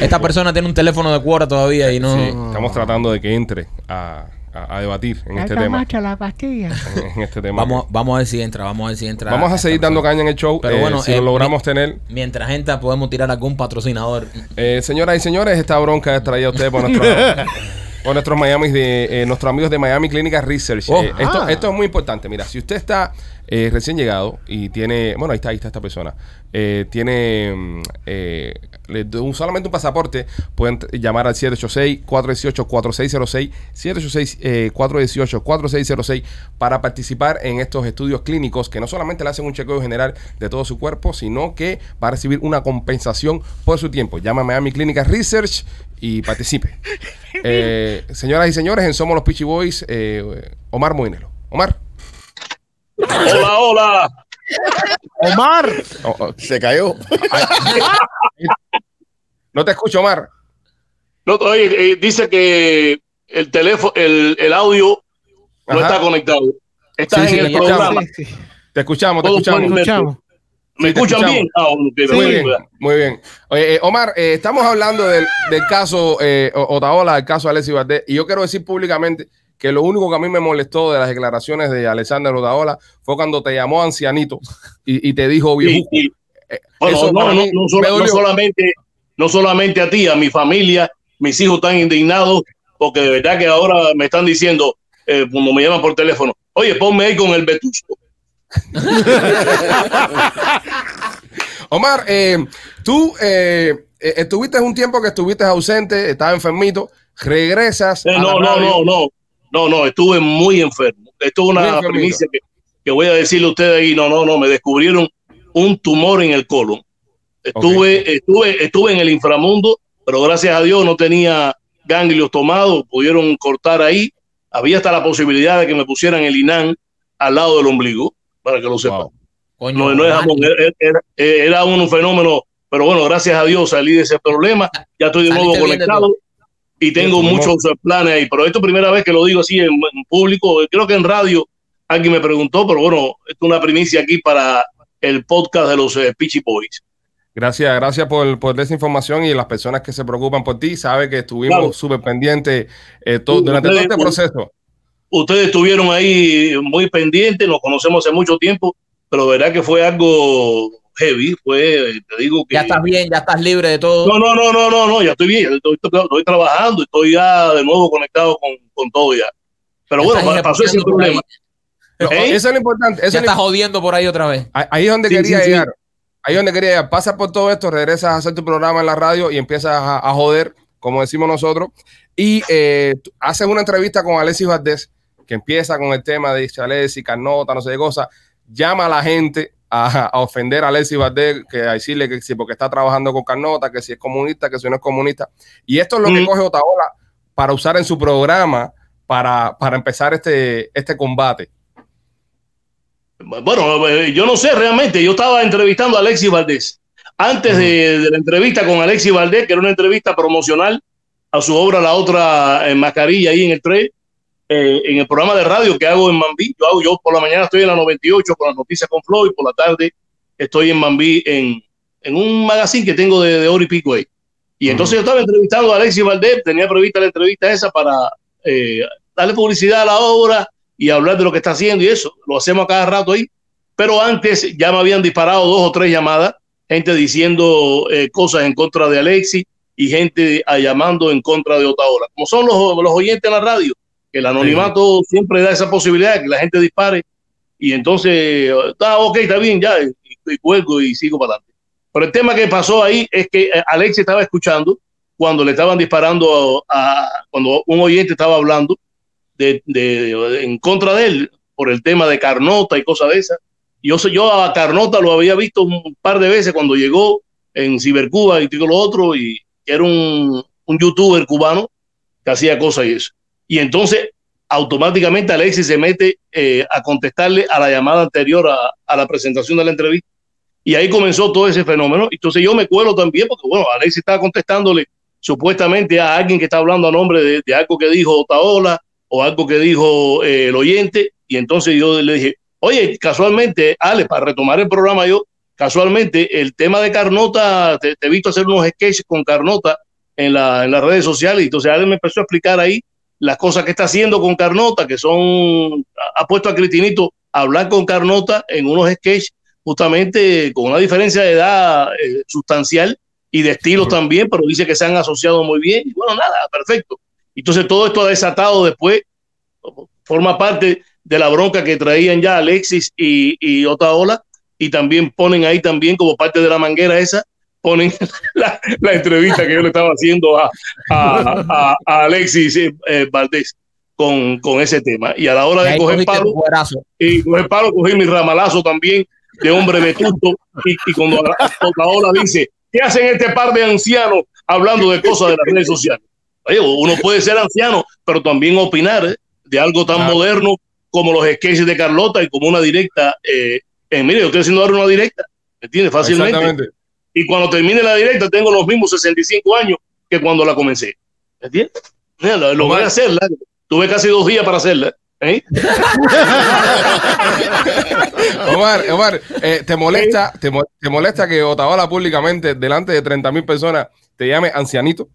Esta persona tiene un teléfono de cuora todavía y no... sí, estamos tratando de que entre a, a- a debatir en este tema. la pastilla. En este tema. Vamos, vamos a ver si entra, vamos a ver si entra. Vamos a seguir dando caña en el show. Pero eh, bueno, si eh, lo logramos mi- tener. Mientras entra, podemos tirar algún patrocinador. Eh, señoras y señores, esta bronca es traída a ustedes por, nuestro- por nuestros Miami de eh, nuestros amigos de Miami Clinical Research. Oh. Eh, esto, Ah. esto es muy importante. Mira, si usted está eh, recién llegado y tiene, bueno, ahí está, ahí está esta persona, eh, tiene mm, eh, le doy un- solamente un pasaporte, pueden llamar al 786-418-4606, 786-418-4606 para participar en estos estudios clínicos que no solamente le hacen un chequeo general de todo su cuerpo, sino que va a recibir una compensación por su tiempo. Llama a Miami Clinical Research y participe. Eh, señoras y señores, en Somos los Peachy Boys, eh, Omar Moinelo. Omar. Hola, hola. Omar. Oh, oh, Se cayó. no te escucho, Omar. No, oye, eh, dice que el teléfono, el, el audio no está conectado. Estás Sí, sí, en el programa. Sí, sí. Te escuchamos, te escuchamos. Escuchamos. ¿Me escuchan escuchamos. bien? Ah, Muy bien, muy bien. Oye, eh, Omar, eh, estamos hablando del, del caso eh, O- Otaola, del caso Alexis Valdés, y yo quiero decir públicamente que lo único que a mí me molestó de las declaraciones de Alexander Odaola fue cuando te llamó ancianito y, y te dijo viejo. sí. Bueno, Eso no, solamente, no solamente a ti, a mi familia, mis hijos están indignados porque de verdad que ahora me están diciendo, eh, cuando me llaman por teléfono, oye, ponme ahí con el vetusto. Omar, eh, tú eh, eh, estuviste un tiempo que estuviste ausente, estabas enfermito, regresas. Eh, no, no, no, no, no, no, estuve muy enfermo. Esto es una primicia que, que voy a decirle a ustedes ahí. No, no, no, me descubrieron un tumor en el colon. Estuve, estuve, estuve en el inframundo, pero gracias a Dios no tenía ganglios tomados, pudieron cortar ahí. Había hasta la posibilidad de que me pusieran el INAN al lado del ombligo, para que lo sepan. Wow. Coño, No, no era, era- era un fenómeno, pero bueno, gracias a Dios salí de ese problema, ya estoy de nuevo conectado y tengo muchos planes ahí, pero esto es primera vez que lo digo así en, en público, creo que en radio alguien me preguntó, pero bueno, esto es una primicia aquí para el podcast de los eh, Peachy Boys. Gracias, gracias por, por esa información y las personas que se preocupan por ti. Sabe que estuvimos Claro. súper pendientes eh, to- Sí, durante todo este proceso. Ustedes estuvieron ahí muy pendientes, nos conocemos hace mucho tiempo, pero verdad que fue algo heavy, fue, te digo que... Ya estás bien, ya estás libre de todo. No, no, no, no, no, no, ya estoy bien, ya estoy, estoy- estoy trabajando, estoy ya de nuevo conectado con, con todo ya. Pero Ya bueno, pasó ese problema. No, ¿Eh? Eso es lo importante. Eso Ya lo estás jodiendo por ahí otra vez. Ahí es donde Sí, quería sí, sí. llegar. Ahí es donde quería llegar. Pasas por todo esto, regresas a hacer tu programa en la radio y empiezas a, a joder, como decimos nosotros. Y eh, haces una entrevista con Alexis Valdés, que empieza con el tema de Alexis, Carnota, no sé qué cosa. Llama a la gente a, a ofender a Alexis Valdés, que a decirle que si porque está trabajando con Carnota, que si es comunista, que si no es comunista. Y esto es lo que Ujú. coge Otaola para usar en su programa para, para empezar este, este combate. Bueno, eh, yo no sé realmente, yo estaba entrevistando a Alexis Valdés. Antes de, de la entrevista con Alexis Valdés, que era una entrevista promocional a su obra La Otra en Mascarilla, ahí en el 3, eh, en el programa de radio que hago en Mambí. Yo, hago, yo por la mañana estoy en la 98 con las noticias con Floyd, por la tarde estoy en Mambí en, en un magazine que tengo de, de Ori Pico ahí. Y entonces yo estaba entrevistando a Alexis Valdés, tenía prevista la entrevista esa para eh, darle publicidad a la obra y hablar de lo que está haciendo y eso. Lo hacemos a cada rato ahí. Pero antes ya me habían disparado dos o tres llamadas, gente diciendo eh, cosas en contra de Alexis y gente ah, llamando en contra de Otaola. Como son los, los oyentes en la radio, el anonimato siempre da esa posibilidad de que la gente dispare. Y entonces, está ok, está bien, ya, y, y cuelgo y sigo para adelante. Pero el tema que pasó ahí es que eh, Alexis estaba escuchando cuando le estaban disparando a, a- cuando un oyente estaba hablando de, de- en contra de él por el tema de Carnota y cosas de esas. Yo, sé- yo a Carnota lo había visto un par de veces cuando llegó en Cibercuba y todo lo otro, y era un, un youtuber cubano que hacía cosas y eso. Y entonces, automáticamente Alexis se mete eh, a contestarle a la llamada anterior a, la presentación de la entrevista. Y ahí comenzó todo ese fenómeno. Entonces yo me cuelo también, porque bueno, Alexis estaba contestándole supuestamente a alguien que está hablando a nombre de, algo que dijo Otaola o algo que dijo eh, el oyente. Y entonces yo le dije, oye, casualmente, Ale, para retomar el programa yo, casualmente el tema de Carnota, te, he visto hacer unos sketches con Carnota en, en las redes sociales. Entonces Ale me empezó a explicar ahí las cosas que está haciendo con Carnota, que son, ha puesto a Critinito a hablar con Carnota en unos sketches justamente con una diferencia de edad eh, sustancial y de estilos también, pero dice que se han asociado muy bien. Y bueno, nada, perfecto. Entonces todo esto ha desatado después, forma parte de la bronca que traían ya Alexis y, y Otaola, y también ponen ahí también como parte de la manguera esa, ponen la, la entrevista que yo le estaba haciendo a, a, a- a Alexis eh, eh, Valdés con, con ese tema. Y a la hora de coger palo, y coger palo, cogí mi ramalazo también de hombre vetusto. Y, y cuando Otaola dice, ¿qué hacen este par de ancianos hablando de cosas de las redes sociales? Oye, uno puede ser anciano, pero también opinar ¿eh? de algo tan Claro. moderno como los sketches de Carlota y como una directa. Eh, eh, mire, yo estoy haciendo ahora una directa, ¿me entiendes? Fácilmente. Exactamente. Y cuando termine la directa, tengo los mismos 65 años que cuando la comencé. ¿Me entiendes? Mira, Lo, lo voy a hacerla. Tuve casi dos días para hacerla. ¿eh? Omar, Omar, eh, ¿te, molesta, te, mo- te molesta que Otaola públicamente, delante de 30 mil personas, te llame ancianito?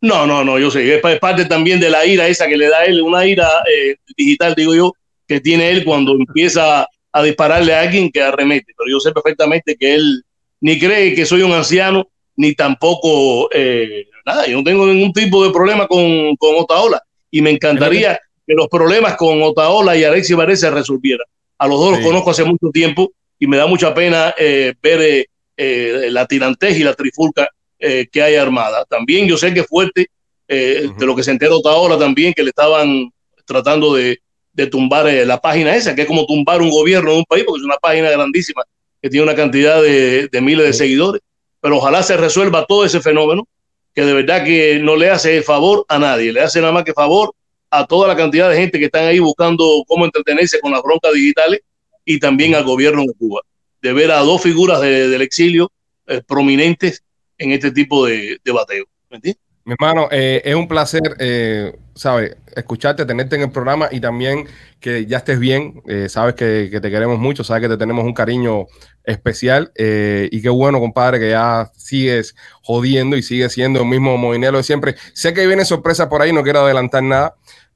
No, no, no, yo sé. Es parte también de la ira esa que le da él, una ira eh, digital, digo yo, que tiene él cuando empieza a dispararle a alguien que arremete. Pero yo sé perfectamente que él ni cree que soy un anciano, ni tampoco eh, nada. Yo no tengo ningún tipo de problema con, con Otaola. Y me encantaría que los problemas con Otaola y Alexis Varese se resolvieran. A los dos Sí. los conozco hace mucho tiempo y me da mucha pena eh, ver eh, eh, la tirantez y la trifulca eh, que hay armada. También yo sé que es fuerte eh, Ujú. de lo que se enteró ahora también, que le estaban tratando de, de tumbar eh, la página esa, que es como tumbar un gobierno de un país, porque es una página grandísima que tiene una cantidad de, de miles de seguidores. Pero ojalá se resuelva todo ese fenómeno, que de verdad que no le hace favor a nadie, le hace nada más que favor a toda la cantidad de gente que están ahí buscando cómo entretenerse con las broncas digitales y también al gobierno de Cuba. De ver a dos figuras de- del exilio eh, prominentes en este tipo de, de bateo. ¿Me entiendes? Mi hermano, eh, es un placer, eh, ¿sabes? Escucharte, tenerte en el programa y también que ya estés bien. Eh, sabes que, que te queremos mucho, sabes que te tenemos un cariño especial. eh, y qué bueno, compadre, que ya sigues jodiendo y sigues siendo el mismo movinelo de siempre. Sé que viene sorpresa por ahí, no quiero adelantar nada.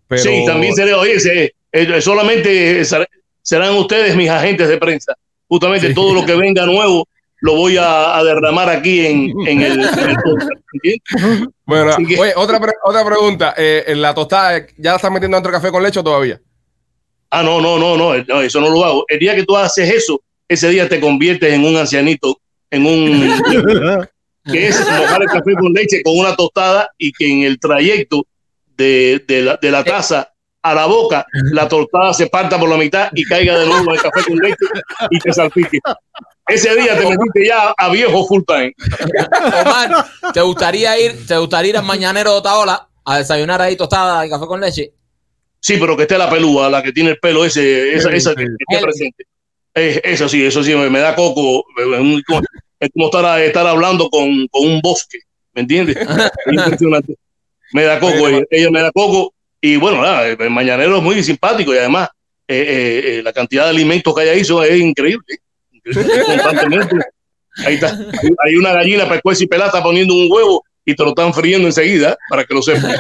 Pero Sí, también seré, oye, se- eh, solamente ser- serán ustedes mis agentes de prensa. Justamente Sí. todo lo que venga nuevo lo voy a, a derramar aquí en, en el, en el podcast, ¿entiendes? Bueno, Así que- oye, otra, pre- otra pregunta. Eh, ¿en ¿La tostada ya la estás metiendo dentro del café con leche o todavía? Ah, no, no, no, no, no, eso no lo hago. El día que tú haces eso, ese día te conviertes en un ancianito, en un que es mojar el café con leche con una tostada y que en el trayecto de, de la, de la taza a la boca, la tostada se parta por la mitad y caiga de nuevo el café con leche y te salpique. Ese día te metiste ya a viejo full time. Omar, ¿te gustaría ir, te gustaría ir al mañanero de Otaola a desayunar ahí tostada y café con leche? Sí, pero que esté la pelúa, la que tiene el pelo ese, esa, esa que esté El- presente. Eh, eso sí, eso sí, me, me da coco. Es Es como estar, estar hablando con, con un bosque, ¿me entiendes? Es impresionante. Me da coco, Oye, ella, ella me da coco. Y bueno, nada, el mañanero es muy simpático y además eh, eh, eh, la cantidad de alimentos que hay ahí son- es increíble. Constantemente. Ahí está. Hay, una gallina pescueza y pelata poniendo un huevo y te lo están friendo enseguida, para que lo sepas.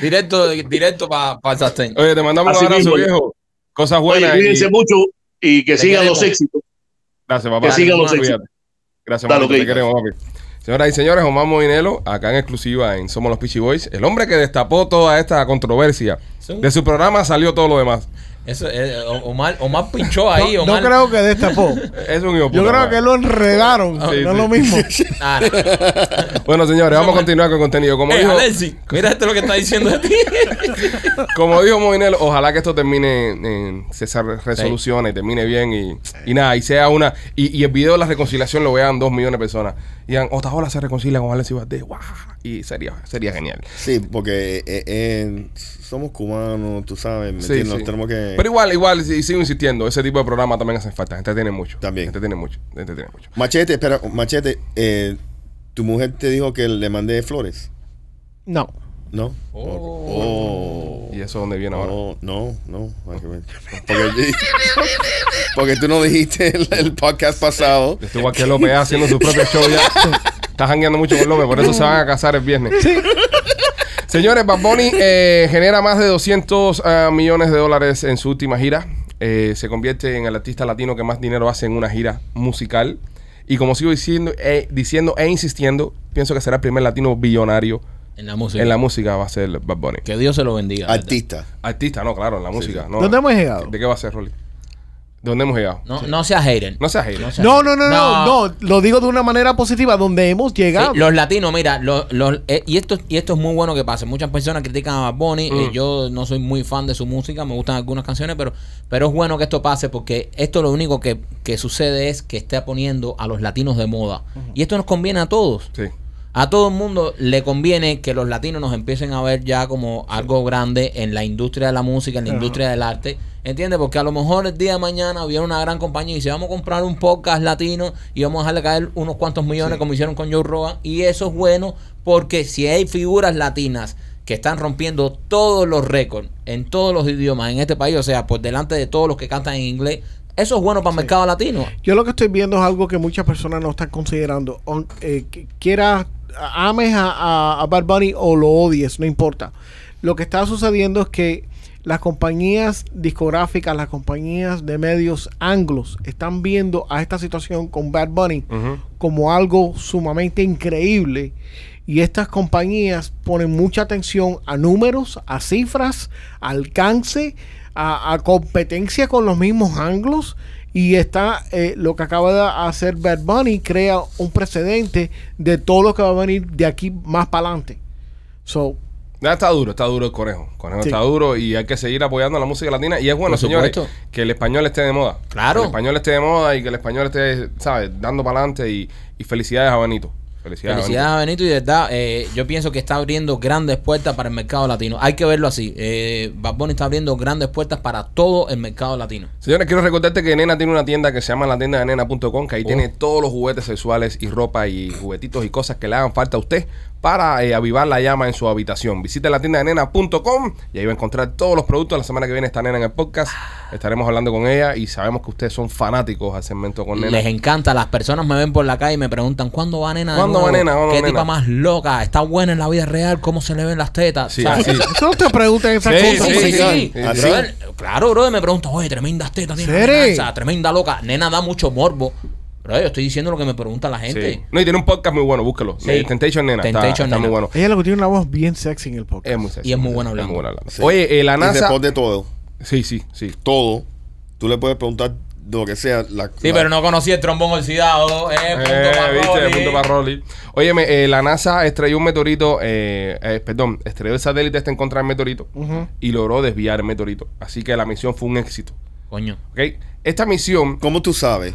Directo, directo para pa el sartén. Oye, te mandamos Así un abrazo, mismo. viejo. Cosas Oye, buenas. cuídense y- mucho y que Te sigan queremos. los éxitos. Gracias, papá. Que sigan los éxitos. Gracias, papá. Te queremos, papi. Señoras y señores, Omar Movinelo, acá en exclusiva en Somos los Peachy Boys. El hombre que destapó toda esta controversia. Sí. De su programa salió todo lo demás. Eso, eh, Omar, Omar pinchó ahí. No, no Omar, creo que destapó. Es un Yo creo que lo enredaron. Sí, no es sí. lo mismo. Ah, no. Bueno, señores, vamos a continuar con el contenido. Como Eh, dijo, Alexi, mira esto lo que está diciendo de ti. como dijo Movinelo, ojalá que esto termine, en, se resolucione y termine bien y, y nada, y sea una. Y, y el video de la reconciliación lo vean dos millones de personas. Y digan, Otaola se reconcilia con Alexis Valdés. ¡Guau! Y sería, sería genial. Sí, porque eh, eh, somos cubanos, tú sabes, ¿me Sí, entiendes? sí. Nos tenemos que... Pero igual, igual, y sigo insistiendo, ese tipo de programa también hace falta. Entretiene mucho. También. Entretiene mucho. Entretiene mucho. Machete, espera, Machete, eh, tu mujer te dijo que le mandé flores, No. ¿No? Oh. ¿Y eso dónde viene ahora? No, no, no. Porque, porque tú no dijiste el, el podcast pasado. Estoy igual que López haciendo su propio show ya. Está jangueando mucho con López, por eso se van a casar el viernes. Señores, Bad Bunny eh, genera más de 200 ah, millones de dólares en su última gira. Eh, se convierte en el artista latino que más dinero hace en una gira musical. Y como sigo diciendo, eh, diciendo e insistiendo, pienso que será el primer latino billonario En la música. en la música. Va a ser Bad Bunny. Que Dios se lo bendiga. ¿verdad? Artista. Artista, no, claro, en la música. No, ¿Dónde hemos llegado? ¿De qué va a ser, Rolly? ¿De dónde hemos llegado? No, no seas hater. No seas hater. No, no, no, no, no. Lo digo de una manera positiva, donde hemos Sí, llegado. los latinos, mira, los, los- eh, y, esto, y esto es muy bueno que pase. Muchas personas critican a Bad Bunny. eh, Mm. yo no soy muy fan de su música, me gustan algunas canciones, pero, pero es bueno que esto pase porque esto lo único que, que sucede es que está poniendo a los latinos de moda. Y esto nos conviene a todos. Sí. A todo el mundo le conviene que los latinos nos empiecen a ver ya como algo grande en la industria de la música, en la industria del arte. ¿Entiendes? Porque a lo mejor el día de mañana viene una gran compañía y dice, vamos a comprar un podcast latino y vamos a dejarle caer unos cuantos millones como hicieron con Joe Rogan. Y eso es bueno porque si hay figuras latinas que están rompiendo todos los récords en todos los idiomas en este país, o sea, por delante de todos los que cantan en inglés, eso es bueno para el mercado latino. Yo lo que estoy viendo es algo que muchas personas no están considerando. On- eh, ames a, a- a Bad Bunny o lo odies, no importa. Lo que está sucediendo es que las compañías discográficas, las compañías de medios anglos están viendo a esta situación con Bad Bunny como algo sumamente increíble. Y estas compañías ponen mucha atención a números, a cifras, a alcance, a, a competencia con los mismos anglos. Y está eh, lo que acaba de hacer Bad Bunny crea un precedente de todo lo que va a venir de aquí más para adelante. So, Ya está duro, está duro el conejo. Conejo Sí. está duro y hay que seguir apoyando la música latina. Y es bueno, señores, que el español esté de moda. Claro. Que el español esté de moda y que el español esté, ¿sabes? Dando para adelante. Y, y felicidades a Benito. Felicidades, Felicidades Benito y de verdad, eh, yo pienso que está abriendo grandes puertas para el mercado latino. Hay que verlo así. Eh, Bad Bunny está abriendo grandes puertas para todo el mercado latino. Señores, quiero recordarte que Nena tiene una tienda que se llama la tienda de nena.com, que ahí Oh. tiene todos los juguetes sexuales y ropa y juguetitos y cosas que le hagan falta a usted para eh, avivar la llama en su habitación. Visite la tienda de nena.com y ahí va a encontrar todos los productos. La semana que viene está Nena en el podcast. Estaremos hablando con ella y sabemos que ustedes son fanáticos al segmento con Nena. Les encanta, las personas me ven por la calle y me preguntan, ¿cuándo va nena? ¿Cuándo va? Nena? ¿Cuándo ¿Qué va tipa Nena? más loca? ¿Está buena en la vida real? ¿Cómo se le ven las tetas? Sí, ¿Sabes? no te preguntan esas Sí, cosas. Sí, sí, sí. sí. Así. Brother, claro, bro, me pregunta, oye, tremendas tetas nena tremenda loca. Nena da mucho morbo. Bro, yo estoy diciendo lo que me pregunta la gente. Sí. No, y tiene un podcast muy bueno, búscalo. Sí. Temptation Nena. está- Temptation está, muy Nena. bueno. Ella lo que tiene una voz bien sexy en el podcast. Es muy sexy. Y es muy buena hablando. hablando. Sí. Oye, eh, la Y NASA. responde todo. Sí, sí, sí. Todo. Tú le puedes preguntar lo que sea. La, Sí, la- pero no conocí el trombón oxidado. Eh, punto Eh, para viste, Rolly. punto para Rolly. Óyeme, eh, la NASA estrelló un meteorito, eh, eh, perdón, estrelló el satélite este en contra del meteorito y logró desviar el meteorito. Así que la misión fue un éxito. Coño. ¿Ok? Esta misión, ¿Cómo tú sabes?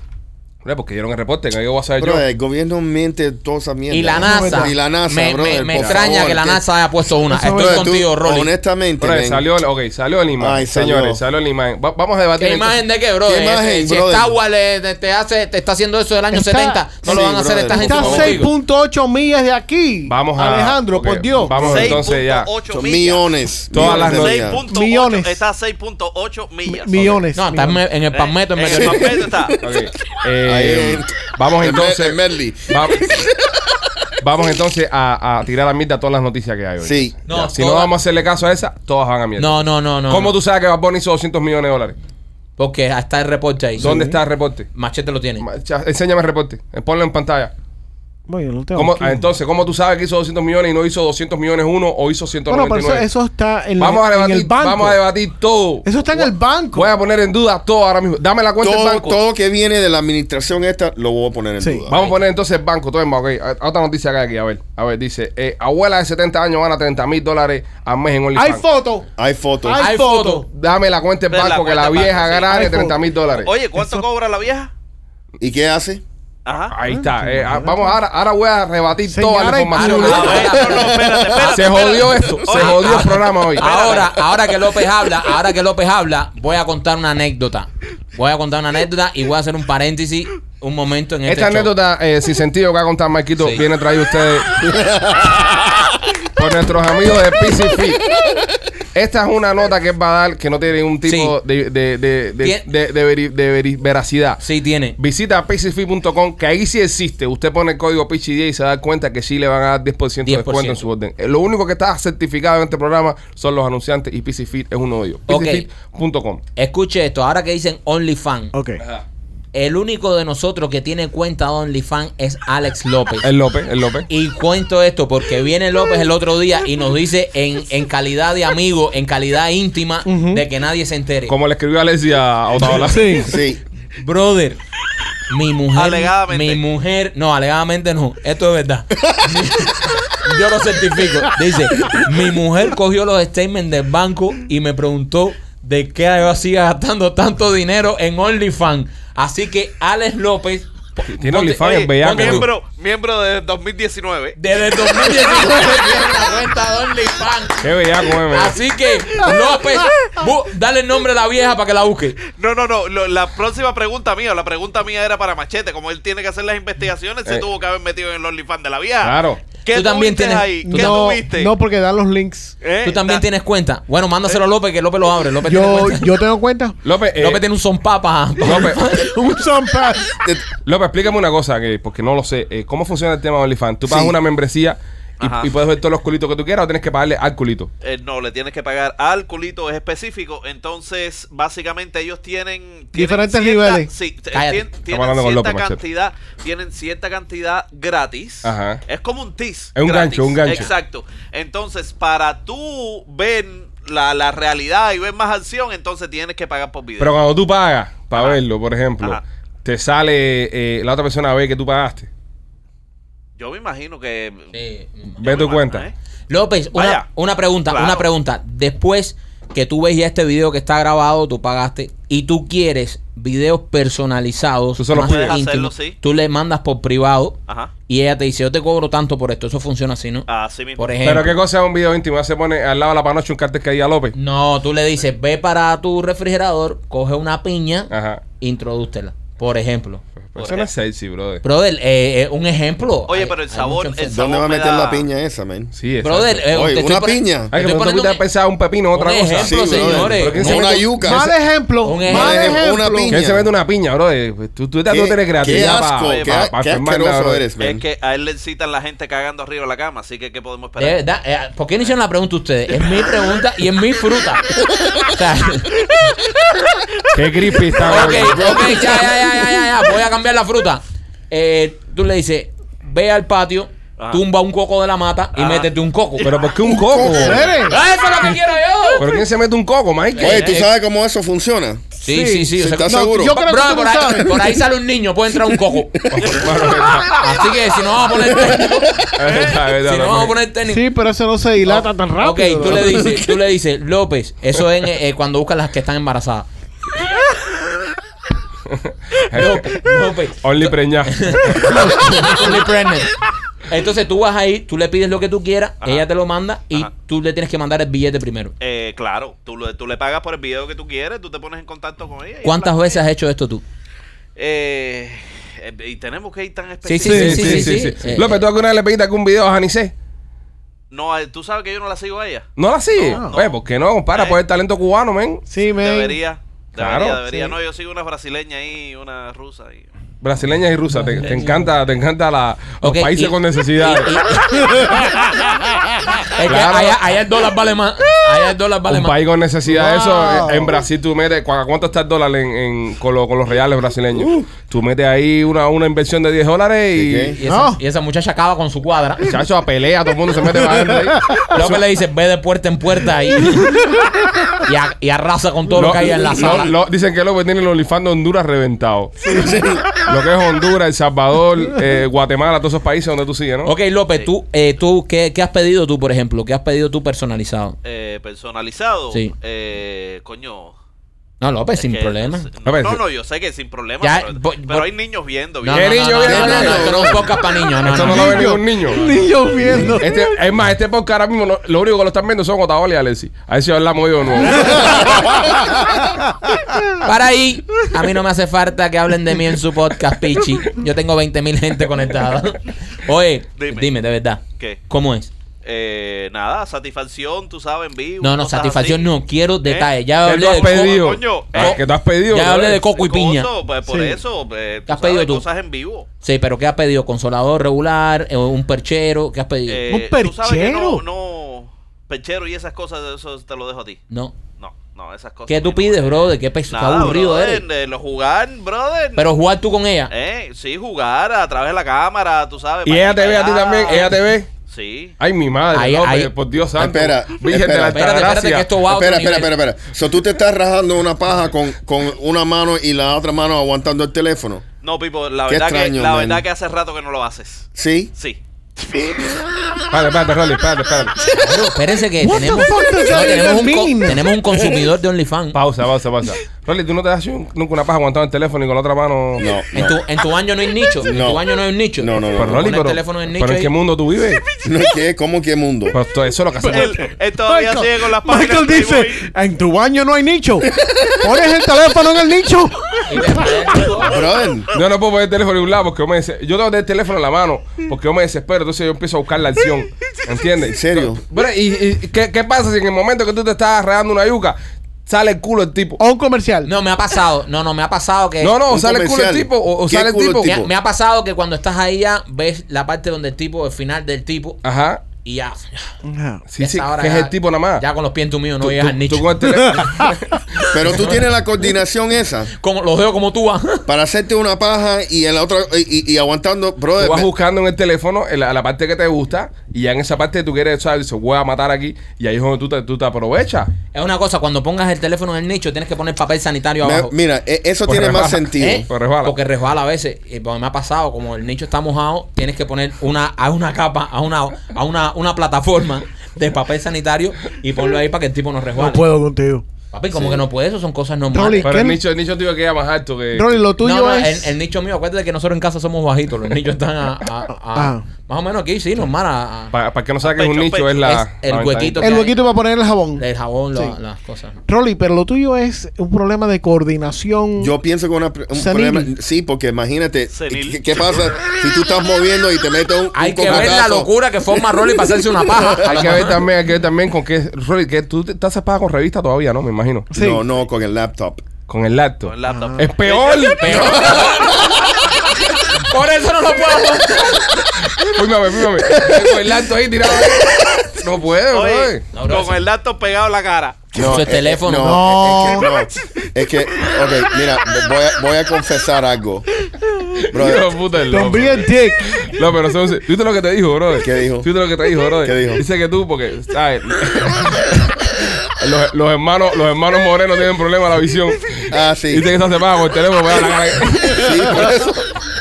Porque dieron el reporte, que yo voy a saber Bro, yo. el gobierno miente toda esa mierda. Y la NASA. Y la NASA, me, brother, me- me extraña favor, que la NASA haya puesto una. Estoy tú, contigo, Rolly. Honestamente, men, salió, ok, salió la imagen. Ay, salió. Señores, salió la imagen. Va- vamos a debatir. ¿Qué imagen de qué, bro? ¿Qué imagen, Eh, si Wars le- te, te hace, te está haciendo eso del año Está- 70, no lo Sí, van a hacer brother. esta gente Está como a contigo. 6.8 millas de aquí. Vamos a. Alejandro, ok, por Dios. Vamos entonces ya. 6.8 son millas. millones. Todas las millones de noticias. millas. 6.8, Millones. Está a 6.8 millas. Millones. No, está en, el en Eh, medio en del- el Palmetto está. Eh, vamos en entonces. Va- vamos entonces a, a tirar a mierda todas las noticias que hay hoy. Sí. No, Ya, si no vamos a hacerle caso a esa, todas van a mierda. No, no, no, no. ¿Cómo no. tú sabes que Bad Bunny hizo 200 millones de dólares? Porque está el reporte ahí. ¿Dónde está el reporte? Machete lo tiene. Ma- Enséñame el reporte. Ponlo en pantalla. Bueno, yo lo tengo ¿Cómo- aquí. ah, entonces, ¿cómo tú sabes que hizo 200 millones y no hizo 200 millones uno o hizo bueno, pero 199? eso, eso está en, vamos, a en debatir, el banco. vamos a debatir todo. Eso está en el banco. Voy a poner en duda todo ahora mismo. Dame la cuenta del Todo, banco. todo que viene de la administración esta lo voy a poner en Sí. duda. Vamos a poner entonces el banco, todo en banco. ok. A- Otra noticia que hay aquí, a ver. A ver, dice, eh, abuela de 70 años gana 30 mil dólares al mes en Hay OnlyFans. foto. Hay fotos. Hay, foto. Dame la cuenta del la banco que la vieja sí. gane Hay 30 mil dólares. Oye, ¿cuánto Eso- cobra la vieja? ¿Y qué hace? Ajá. Ahí está. eh, ah, vamos, ahora, ahora voy a rebatir toda la Señora información. culo. A ver, no, no, espérate, espérate, Se jodió esto. Se jodió el ah, programa hoy. Ahora, ahora que López habla, ahora que López habla, voy a contar una anécdota. Voy a contar una anécdota y voy a hacer un paréntesis un momento en este Esta show. anécdota eh, sin sentido que va a contar Marquito Sí. viene traído ustedes por nuestros amigos de PC Fit. Esta es una nota que él va a dar que no tiene ningún tipo Sí. de, de, de, de, de- de veri- de veri- veracidad. Sí, tiene. Visita pcfit.com, que ahí sí existe. Usted pone el código PCD y se da cuenta que sí le van a dar 10%, de 10%. descuento en su orden. Eh, Lo único que está certificado en este programa son los anunciantes y PCFit es uno de ellos. PCFit.com. Escuche esto, ahora que dicen OnlyFans, Ok. El único de nosotros que tiene cuenta OnlyFans es Alex López. El López, el López. Y cuento esto porque viene López el otro día y nos dice en, en calidad de amigo, en calidad íntima, de que nadie se entere. Como le escribió Alessia a Otaola. Sí. Sí. Brother, mi mujer. Alegadamente. Mi mujer. No, alegadamente no. Esto es verdad. Yo lo certifico. Dice: Mi mujer cogió los statements del banco y me preguntó de qué yo hacía gastando tanto dinero en OnlyFans. Así que Alex López. Tiene OnlyFans en bellaco. Miembro, miembro de 2019. Desde el 2019 tiene la cuenta de OnlyFans. Qué bellaco, eh, man. Así que, López, bu- dale el nombre a la vieja para que la busque. No, no, no. lo- la próxima pregunta mía, la pregunta mía era para Machete. Como él tiene que hacer las investigaciones, Eh. se tuvo que haber metido en el OnlyFans de la vieja. Claro. ¿Qué tú también tuviste tienes, ahí? tú ¿Qué no, tuviste? no, porque dan los links. ¿Eh? tú también Da- tienes cuenta. Bueno, mándaselo a López, que López lo abre. López Yo, yo tengo cuenta. López, eh, López tiene un son papa. López, Un son pass. López, explícame una cosa, que, porque no lo sé. Eh, ¿Cómo funciona el tema de OnlyFans? ¿Tú pagas Sí. una membresía. Y, y puedes ver todos los culitos que tú quieras o tienes que pagarle al culito? Eh, no, le tienes que pagar al culito específico. Entonces, básicamente ellos tienen, tienen Diferentes cierta- niveles. Sí, Estamos tienen hablando con cierta cantidad, tienen cierta cantidad gratis. Ajá. Es como un tease. Es un gratis. gancho, un gancho. Exacto. Entonces, para tú ver la, la realidad y ver más acción, entonces tienes que pagar por video. Pero cuando tú pagas para Ajá. verlo, por ejemplo, Ajá. te sale eh, la otra persona ve que tú pagaste. Yo me imagino que. Sí. Ve me tu imagino, cuenta. ¿eh? López, una, una pregunta, Claro. una pregunta. Después que tú ves ya este video que está grabado, tú pagaste y tú quieres videos personalizados, Tú solo más puedes hacerlo, sí. tú le mandas por privado Ajá. y ella te dice, yo te cobro tanto por esto. Eso funciona así, ¿no? Así mismo. Por ejemplo. Pero qué cosa es un video íntimo, se pone al lado de la panoche un cartel que diga López. No, tú le dices, ve para tu refrigerador, coge una piña, Ajá. introdúctela. Por ejemplo. Pero eso no es sexy, brother. Brother, eh, eh, un ejemplo. Oye, pero el hay sabor- mucho el enfermo. ¿Dónde va a me meter da- la piña esa, man? Sí, exacto. Brother, eh, Oye, te estoy una poni- piña. Ay, que estoy tú poniendo te un- pensado un pepino otra un cosa. ejemplo, Sí, brother. señores. ¿Pero quién se Una mete- yuca. Mal ejemplo. Un Mal ejemplo, ejemplo. una piña. ¿Quién se mete una piña, brother? Pues Tú, tú, tú tienes Qué creatividad asco, para qué, pa, qué asqueroso brother. eres, man. Es que a él le citan la gente cagando arriba de la cama, así que ¿qué podemos De esperar? verdad, eh, ¿por qué no hicieron la pregunta ustedes? Es mi pregunta y es mi fruta. O sea, Qué creepy está. ok, ok, ya, ya, ya, ya, ya, ya, voy a cambiar la fruta. Eh, tú le dices, ve al patio, tumba un coco de la mata y métete un coco. Pero ¿por qué un coco? ¿Eres? ¡Ah, eso es lo que quiero yo! ¿Pero quién se mete un coco, Mike? Oye, ¿tú sabes cómo eso funciona? Sí, sí, sí. o sea, ¿Estás no, seguro? yo creo que bro, tú por, no ahí, sabes. por ahí sale un niño, puede entrar un coco. Así que si no vamos a poner técnico, Es verdad, es verdad, si no vamos a poner técnico. Sí, pero eso no se dilata tan rápido. Ok, tú ¿no? le dices, tú le dices, López, eso es eh, cuando buscas las que están embarazadas. López. Only preñada. Only pregnant. Entonces tú vas ahí, tú le pides lo que tú quieras, ella te lo manda y Ajá. tú le tienes que mandar el billete primero. Eh, claro, tú, le- tú le pagas por el video que tú quieres, tú te pones en contacto con ella. ¿Cuántas veces has hecho esto tú? Eh, eh, y tenemos que ir tan Sí, Sí, específicos. sí, sí, sí. sí. sí. Eh, López, ¿tú alguna vez le pediste algún video a Janice? No, eh, tú sabes que yo no la sigo a ella. ¿No la sigue? No, no. Oye, ¿por qué no? Para Eh. por el talento cubano, men. Sí, men. Debería. Debería, Claro, debería. sí. No, yo sigo una brasileña ahí, una rusa. Y... Brasileñas y rusas. Te, te encanta, te encanta la, los países y- con necesidades. y- Es que Claro. allá, allá el dólar vale más. Allá el dólar vale un más. país con necesidad Wow. eso eh, en Brasil tú metes ¿cu- cuánto está el dólar en, en- con, lo- con los reales brasileños tú metes ahí una, una inversión de 10 dólares y ¿Y qué? Y esa, No. y esa muchacha acaba con su cuadra. chacho a pelea todo el mundo se mete para adentro ahí. Luego le dice, ve de puerta en puerta y, y, a- y arrasa con todo lo, Lo- que hay en la lo- sala. lo- dicen que López tiene el OnlyFans de Honduras reventado lo que es Honduras El Salvador eh, Guatemala todos esos países donde tú sigues ¿no? Ok, López, tú, eh, tú ¿qué, qué has pedido tú, por ejemplo? ¿Qué has pedido tú personalizado? Eh, personalizado. Sí. Eh, coño. No, López, es sin que problema. No, no, no, yo sé que sin problema. Ya, pero, pero hay niños viendo. No, viendo. no, ¿Qué no, niño no, viene no, no, esto no es un podcast para niños. No, esto no, no no. lo ve ningún niño Niños viendo. Este, es más, este podcast ahora mismo no- lo único que lo están viendo son Otaola y Alexi. A ver si hablamos de nuevo. Para ahí, a mí no me hace falta que hablen de mí en su podcast, Pichi. Yo tengo 20 mil gente conectada. Oye, dime. Dime. de verdad, ¿Qué? ¿cómo es? Eh, nada, satisfacción, tú sabes, en vivo. No, no, satisfacción así. no, quiero detalles. Ya ¿Qué hablé tú has de pedido? coño, Ah, eh. ¿Qué tú has pedido? Ya hablé de coco y piña. Coso, pues por Sí. eso, pues, ¿Qué has tú pedido tú? cosas en vivo. Sí, pero ¿qué has pedido? ¿Consolador regular? eh, ¿Un perchero? ¿Qué has pedido? Eh, ¿Un tú sabes que perchero? no, no, perchero y esas cosas, eso te lo dejo a ti. no. No, no, esas cosas. ¿Qué tú mí no. pides, brother? ¿Qué Nada, aburrido brother, eres. de lo jugar, brother. Pero jugar tú con ella. Eh, sí, jugar a través de la cámara, tú sabes. Y ella te ve a ti también. Ella te ve. Sí. Ay, mi madre. López, por Dios santo. Espera, Virgen de la espera. Espérate, espérate, Altagracia. que esto va a otro Espera, espera, nivel. espera, espera. So, tú te estás rajando una paja con, con una mano y la otra mano aguantando el teléfono. No, Pipo, la Qué verdad, que, extraño, la man. verdad que hace rato que no lo haces. ¿Sí? Sí. Espérate, espérate, Rolly, espérate, espérate. Pero espérense que What the tenemos, fuck does no, that tenemos, un even co- mean? tenemos un consumidor de OnlyFans. Pausa, pausa, pausa. Rolly, ¿tú no te das un- nunca una paja aguantando el teléfono y con la otra mano? No, En no. tu, en tu baño no hay nicho. En No. tu baño no hay un nicho. No, no, no, Pero, no. Rolly, Pon el pero, teléfono en el nicho pero ¿en ahí. qué mundo tú vives? No, ¿qué? ¿Cómo que mundo? Pero esto- eso es lo que hacemos. Él, él todavía Michael, sigue con las páginas Michael de dice, Playboy. en tu baño no hay nicho. Pones el teléfono en el nicho. Y después- Brother, Yo no puedo poner el teléfono en un lado porque yo me des- yo tengo el teléfono en la mano porque yo me desespero, entonces yo empiezo a buscar la acción. ¿Entiendes? ¿En serio? ¿y, y qué, qué pasa si en el momento que tú te estás regando una yuca sale el culo el tipo? O un comercial. No, me ha pasado. No, no, me ha pasado que. No, no, sale el culo el tipo o, o ¿Qué sale el culo el tipo. Me ha, tipo? me ha pasado que cuando estás ahí ya ves la parte donde el tipo, el final del tipo, Ajá. Y ya. Ajá. Sí, sí, hora que es ya- el tipo nada más. Ya con los pies en tu mío no Tú- llegas tú- al nicho. tú con el teléfono. pero tú tienes la coordinación esa Como, los dedos como tú vas. para hacerte una paja y en la otra y, y- y aguantando, Tú brother. vas buscando en el teléfono en la, la parte que te gusta y ya en esa parte tú quieres, ¿sabes? Se voy a matar aquí y ahí es donde tú te, tú te aprovechas. Es una cosa, cuando pongas el teléfono en el nicho, tienes que poner papel sanitario me- abajo. mira, e- eso Pues tiene más resbala. sentido. ¿Eh? Pues resbala. Porque resbala a veces. Y porque me ha pasado, como el nicho está mojado, tienes que poner una, a una capa, a una, a una, una plataforma de papel sanitario y ponlo ahí para que el tipo no resbale. No puedo contigo. Papi, como que no puede, eso son cosas Rolly, normales. Pero ¿Qué? el nicho, el nicho tuyo queda más alto que. Rolly, lo tuyo no, no, es. el, el nicho mío, acuérdate que nosotros en casa somos bajitos, los nichos están a, a- a- Ah. Más o menos aquí, sí, normal, a- a- Para que no sabe que es un Pecho, nicho, pecho. es la. Es el la huequito. el huequito para poner el jabón. el jabón, Sí. las cosas. Rolly, pero lo tuyo es un problema de coordinación. Yo pienso que una, un Senil. problema, sí, porque imagínate, Senil. ¿qué, qué pasa si tú estás moviendo y te metes un, Hay un que ver la cocotazo? locura que forma Rolly para hacerse una paja. Hay que ver también, hay que ver también con qué. Rolly, que tú te te haces paga con revista todavía, ¿no? Me imagino. Sí. No, no, con el laptop. Con el laptop. Con el laptop. Es peor. Pero- Por eso no lo puedo hacer. Fíjame, fíjame. Con el laptop ahí tirado. No puedo, Oye. No, bro, con el laptop pegado en la cara. Eso es eh, teléfono. No, Es, que, no, es que, ok, mira, voy a, voy a confesar algo. Brother, Hijo de puta, el Don't loco. be a dick. No, pero son, ¿tú viste lo que te dijo, brother? ¿Qué dijo? ¿Tú viste lo que te dijo, brother? ¿Qué dijo? Dice que tú, porque, ¿sabes? los, los hermanos, los hermanos morenos tienen problemas de la visión. ah, sí. Dice que se hace paga con el teléfono, me da la cara. Sí, por eso.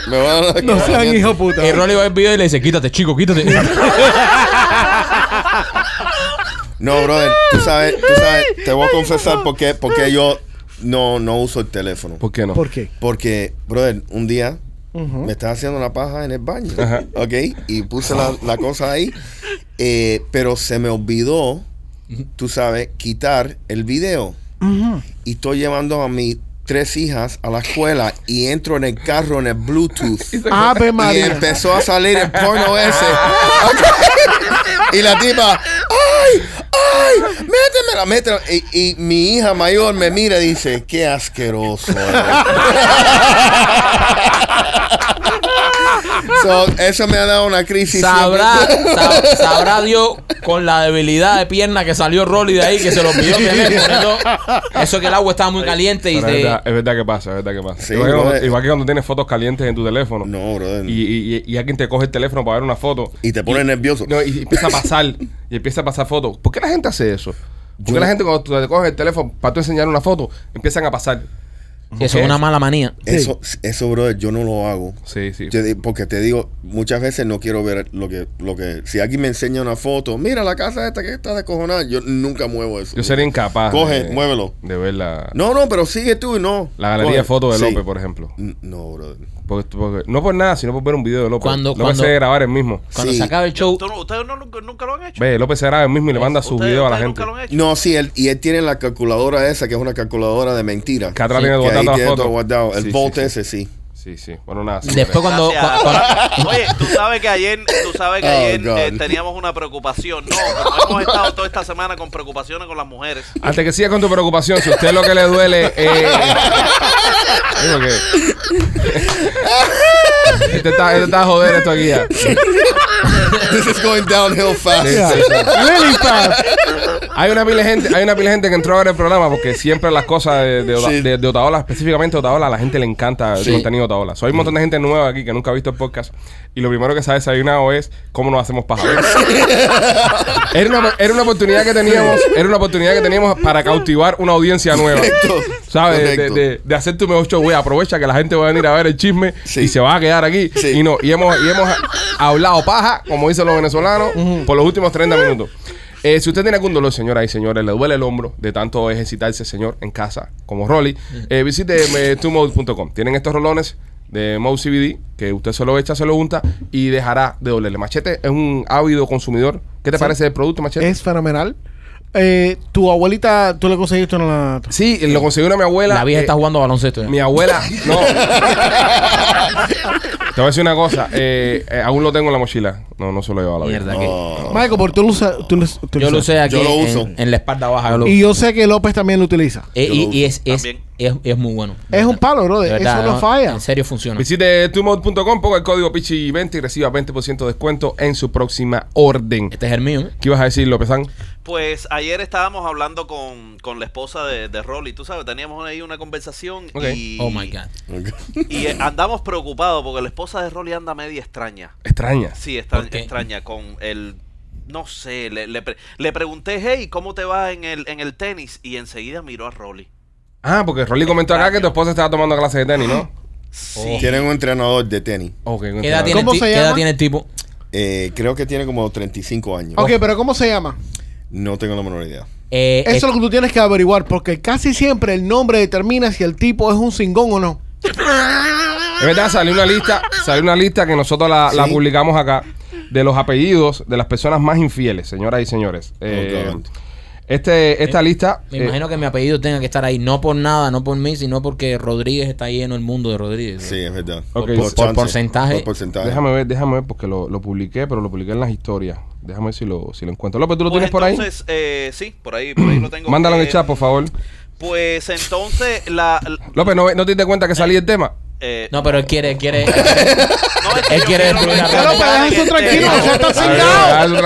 Me van a dar No sean hijo puta. Y Rolly va al video y le dice, quítate, chico, quítate. No, brother, tú sabes, tú sabes, te voy a confesar por qué, por qué yo no, no uso el teléfono. ¿Por qué no? ¿Por qué? Porque, brother, un día me estaba haciendo una paja en el baño, Ajá. ¿ok? Y puse la, la cosa ahí, eh, pero se me olvidó, tú sabes, quitar el video. Y estoy llevando a mis tres hijas a la escuela y entro en el carro en el Bluetooth. Ave Y empezó a salir el porno ese. y la tipa, ¡ay! ¡ay! ¡Métemela! métemela. Y, y mi hija mayor me mira y dice, ¡qué asqueroso! Eres". So, eso me ha dado una crisis. Sabrá, sab- sabrá Dios con la debilidad de pierna que salió Rolly de ahí, que se lo olvidó tener. poniendo- Eso que el agua estaba muy caliente y es, verdad, es verdad que pasa, es verdad que pasa. Sí, igual, que cuando, brother. igual que cuando tienes fotos calientes en tu teléfono No, brother. y, y, y- alguien te coge el teléfono para ver una foto Y te pone nervioso. no, y empieza a pasar y empieza a pasar fotos. ¿Por qué la gente hace eso? ¿Por qué Yo- la gente cuando tú te coges el teléfono para tú enseñar una foto empiezan a pasar? Sí, eso es una mala manía. Eso, eso, brother, yo no lo hago. Sí, sí. Yo porque te digo, muchas veces no quiero ver lo que, lo que. Si alguien me enseña una foto, mira la casa esta que está descojonada, yo nunca muevo eso. Yo sería incapaz. Coge, de, muévelo. De ver la, No, no, pero sigue tú y no. la galería Coge. de fotos de Sí. López, por ejemplo. No, brother. Porque- porque- no por nada, sino por ver un video de López. Cuando- López cuando- se grabar el mismo. Cuando Sí. se acabe el show, ¿Tú no- ¿Ustedes no- nunca, nunca lo han hecho? Ve, López se graba el mismo y le manda sus ¿Ustedes- videos a la gente. nunca lo han hecho? No, sí, él, y él tiene la calculadora esa, que es una calculadora de mentira. Que atrás Sí. tiene Que ahí guardando las tiene todo fotos. guardado. El Sí, Volt sí, sí. ese, sí. Sí, sí. Bueno, nada. sí, después cuando... Oye, tú sabes que ayer, tú sabes que Oh, ayer eh, teníamos una preocupación. No, pero hemos estado toda esta semana con preocupaciones con las mujeres. Antes que siga con tu preocupación, si a usted lo que le duele es. Que. Este está, este está a joder esto aquí ya. This is going downhill fast. Yeah. Really fast. Hay una pila de gente, hay una pila de gente que entró a ver el programa porque siempre las cosas de, de, Ota- Sí. de- de Otaola, específicamente Otaola, a la gente le encanta el Sí. contenido de Otaola. So, hay un montón de gente nueva aquí que nunca ha visto el podcast y lo primero que se ha desayunado es cómo nos hacemos paja. era, una, era una oportunidad que teníamos, era una oportunidad que teníamos para cautivar una audiencia nueva. Correcto. ¿Sabes? De, Correcto. de- de hacer tu mejor show, güey. Aprovecha que la gente va a venir a ver el chisme Sí. y se va a quedar aquí. Sí. Y no, y hemos, y hemos hablado paja, como dicen los venezolanos, por los últimos 30 minutos. Eh, si usted tiene algún dolor, señoras y señores, le duele el hombro de tanto ejercitarse, señor, en casa, como Rolly, eh, visite tumode.com. Tienen estos rolones de Mode CBD que usted se lo echa, se lo unta y dejará de dolerle. Machete es un ávido consumidor. ¿Qué te parece el producto, Machete? Es fenomenal. Eh, tu abuelita, tú le conseguiste una. Sí, lo consiguió una mi abuela. La vieja eh, está jugando baloncesto. ya. Mi abuela, no. Te voy a decir una cosa. eh, eh, aún lo tengo en la mochila. No, no se lo llevo a la vida. Mierda, Oh. Michael, porque tú lo usas. tú lo- tú Yo lo usé aquí Yo lo uso. En, la espalda baja. yo lo Y yo sé que López también lo utiliza. Eh, Yo y, lo y es, es, También. Es, es muy bueno. Es un palo, bro. De Eso no, falla. En serio funciona. Visite tumode.com, ponga el código PICHI20 y reciba 20% de descuento en su próxima orden. Este es el mío. ¿eh? ¿Qué ibas a decir, López San? Pues ayer estábamos hablando con, con la esposa de, de Rolly, tú sabes, teníamos ahí una conversación Ok. y, Oh my God. y eh, andamos preocupados porque la esposa de Rolly anda media extraña. Extraña. Sí, extraña con el... No sé, le, le, pre- le pregunté, hey, ¿cómo te va en el, en el tenis? Y enseguida miró a Rolly. Ah, porque Rolly comentó acá que tu esposa estaba tomando clases de tenis, ¿no? Sí. Tienen un entrenador de tenis. ¿Qué edad tiene, ¿Cómo el ti- se qué edad llama? tiene el tipo? Eh, creo que tiene como 35 años. Ok, pero ¿cómo se llama? No tengo la menor idea. Eh, Eso es lo que tú tienes que averiguar, porque casi siempre el nombre determina si el tipo es un cingón o no. Es verdad, salió una lista, salió una lista que nosotros la, la Sí. publicamos acá de los apellidos de las personas más infieles, señoras y señores. Eh. Este, esta lista. me eh, imagino que mi apellido tenga que estar ahí, no por nada, no por mí, sino porque Rodríguez está lleno el mundo de Rodríguez. Sí, es verdad. Por chance, porcentaje. Por porcentaje. déjame ver, déjame ver, porque lo, lo publiqué, pero lo publiqué en las historias. Déjame ver si lo, si lo encuentro. López, ¿tú lo Pues tienes por ahí? entonces, eh, sí, por ahí, por ahí lo tengo. Mándalo en el Eh, chat, por favor. Pues entonces, la... la- López, ¿no, no te diste cuenta que salí el tema? Eh, No, pero él quiere, él quiere. no, él quiere quiero destruir la mencionar Pero, eso tranquilo, este, ya está cingado. no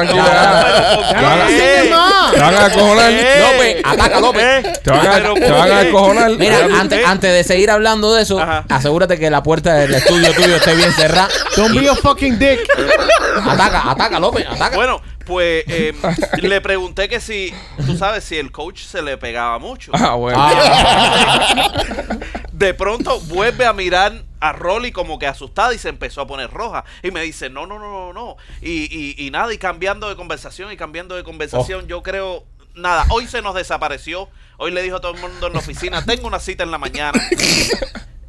más. Te van a acojonar. López, ataca, López. Eh, Te van a, acojonar. Mira, ¿por antes, antes de seguir hablando de eso, Ajá. asegúrate que la puerta del estudio tuyo esté bien cerrada. Don't be a fucking dick. Ataca, ataca, López, ataca. Bueno, pues eh, le pregunté que si, tú sabes, si el coach se le pegaba mucho. Ah, bueno. Ah, De pronto vuelve a mirar a Rolly como que asustada y se empezó a poner roja. Y me dice, no, no, no, no, no. Y, y, y nada, y cambiando de conversación y cambiando de Oh. conversación, yo creo, nada, hoy se nos desapareció. Hoy le dijo a todo el mundo en la oficina, tengo una cita en la mañana.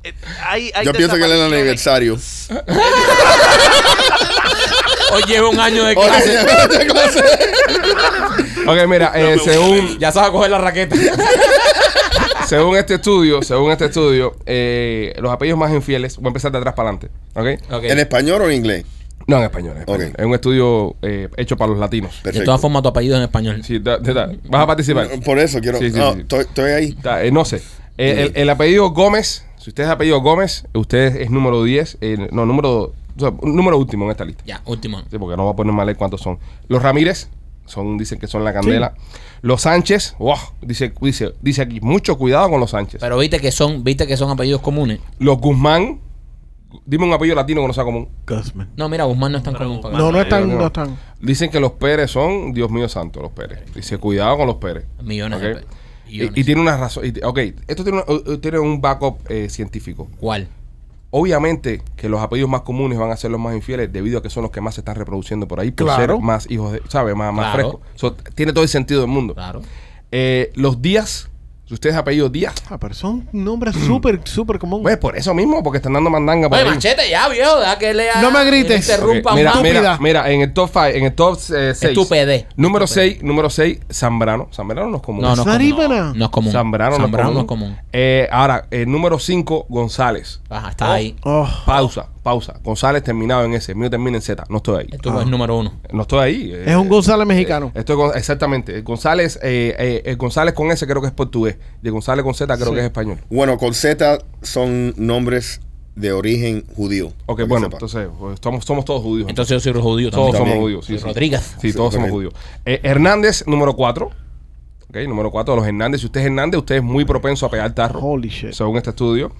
Eh, hay- hay Yo pienso que él es el aniversario. hoy lleva un año de clase. Ok, mira, eh, según, Ya sabe coger la raqueta. según este estudio, según este estudio, eh, los apellidos más infieles, voy a empezar de atrás para adelante, ¿ok? Ok. ¿En español o en inglés? No, en español. en español. Ok. Es un estudio eh, hecho para los latinos. De Perfecto. todas formas, tu apellido es en español. Sí, da- da- da. ¿Vas a participar? Por eso quiero. Sí, sí, no, sí. Estoy, estoy ahí. Da- eh, no sé. Eh, el, el apellido Gómez, si usted es apellido Gómez, usted es número 10, eh, no, número, o sea, número último en esta lista. Ya, último. Sí, porque no va a poner mal cuántos son. Los Ramírez, son, dicen que son la candela. Los Sánchez, wow, dice, dice, dice aquí, mucho cuidado con los Sánchez. Pero viste que son, viste que son apellidos comunes. Los Guzmán, dime un apellido latino que no sea común. Guzman. No, mira, Guzmán no es tan común para No, no están, no. no están. Dicen que los Pérez son, Dios mío santo, los Pérez. Dice, cuidado con los Pérez. Millones de pe- Y, tiene una razón. y- ok, esto tiene, un- tiene un backup eh, científico. ¿Cuál? Obviamente que los apellidos más comunes van a ser los más infieles debido a que son los que más se están reproduciendo por ahí por Claro. ser más hijos de, ¿sabes? Más, más Claro. frescos. So, tiene todo el sentido del mundo. Claro. Eh, los Díaz, si usted es apellido Díaz, Ah, pero son nombres súper, súper comunes. pues por eso mismo, porque están dando mandanga por Oye, ahí. machete, ya, viejo, deja que lea. No me grites. que Interrumpa Ok, mira, más. mira, mira, en el top 5, en el top 6. Estupidez. Número Estupidez. 6, número 6, Zambrano. Zambrano no es común. No, no, es común. no es común. Zambrano, no es común. Eh, ahora, el número 5, González. Ajá, está ahí. Oh, Pausa, pausa. González terminado en S, mío termina en Z. No estoy ahí. Esto es número uno. No estoy ahí. es un González mexicano. Esto es Gon- exactamente. El González, eh, eh, el González con S creo que es portugués. Y el González con Z creo Sí. que es español. Bueno, con Z son nombres de origen judío. Ok, bueno, sepa. entonces pues, somos, somos todos judíos. Entonces yo soy judío todos también. somos También. judíos. Sí. Rodríguez. Sí, todos somos judíos. Eh, Hernández, número 4. Ok, número 4 los Hernández. Si usted es Hernández, usted es muy propenso a pegar tarro. Holy shit. Según este estudio.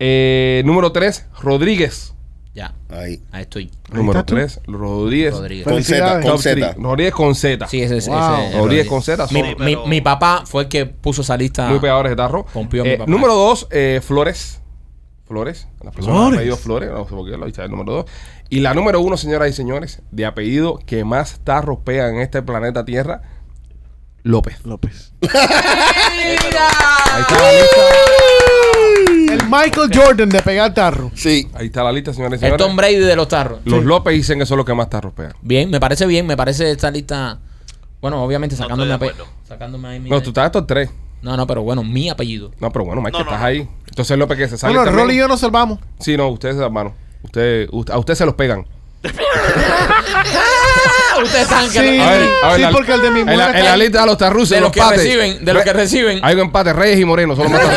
Eh, número 3, Rodríguez. Ya, Ahí. ahí estoy. Número estás tú. 3, Rodríguez. Rodríguez. Con Z, con Z. Rodríguez con Z. Sí, ese es. Wow. ese es Rodríguez Rodríguez. con Z. Mi, pero- mi papá fue el que puso esa lista. muy pegadores de tarro. Eh, papá. número 2, Flores. Flores. La persona de Flores. apellido Flores. No sé por qué lo dice el número 2. Y la número 1, señoras y señores, de apellido que más tarros pegan en este planeta Tierra, López. López. Ahí está la lista. El Michael Jordan de pegar tarro. Sí. Ahí está la lista, señores y El señores. Tom Brady de los tarros. Los López dicen que son los que más tarros pegan. Bien, me parece bien, me parece esta lista. Bueno, obviamente No sacándome, estoy de ape- acuerdo. sacándome ahí mi. No, tú estás estos tres. No, no, pero bueno, mi apellido. No, pero bueno, Mike, No, no, estás no. ahí. Entonces López que se sale Bueno, también. Rolly y yo nos salvamos. Sí, no, ustedes, hermano. Usted, usted- a usted se los pegan. Ustedes están Sí, A ver, a ver, sí, la- porque el de mi En mujer la, está en la lista de los tarrusos, de los que empates. reciben, de los que Re- reciben. Hay un empate, Reyes y Moreno, solo más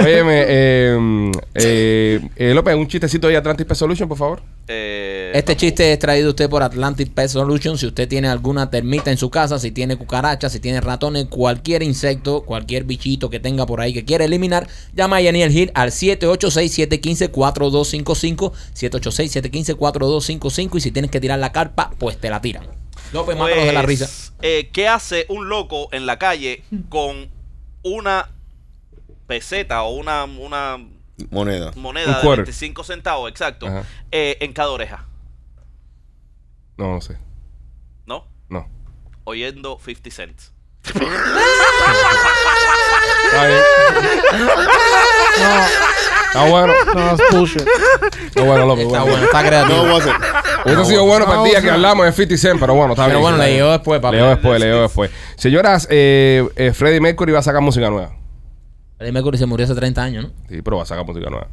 Óyeme, eh, eh, eh, López, un chistecito ahí Atlantic Pest Solution, por favor. Eh, Este vamos. chiste es traído usted por Atlantic Pest Solution. Si usted tiene alguna termita en su casa, si tiene cucarachas, si tiene ratones, cualquier insecto, cualquier bichito que tenga por ahí que quiere eliminar, llama a Yaniel Hill al 786-715-4255. 786-715-4255. Y si tienes que tirar la carpa, pues te la tiran. López, mátalos de la Pues, risa. eh, ¿Qué hace un loco en la calle con una peseta o una, una Moneda. moneda Un de quarter. 25 centavos, exacto, eh, en cada oreja? No, no sé. ¿No? No. Oyendo 50 cents. Bien. Está bueno. No, es bullshit. Está bueno, López. Está bueno. bueno, está creativo. No wasn't. Hubiese sido bueno para el día que hablamos de 50 Cent, pero bueno, está Pero bien. bueno, Está le llegó después, papi. Leo después, leo después. Señoras, eh, eh, Freddie Mercury va a sacar música nueva. Freddie Mercury se murió hace 30 años, ¿no? Sí, pero va a sacar música nueva.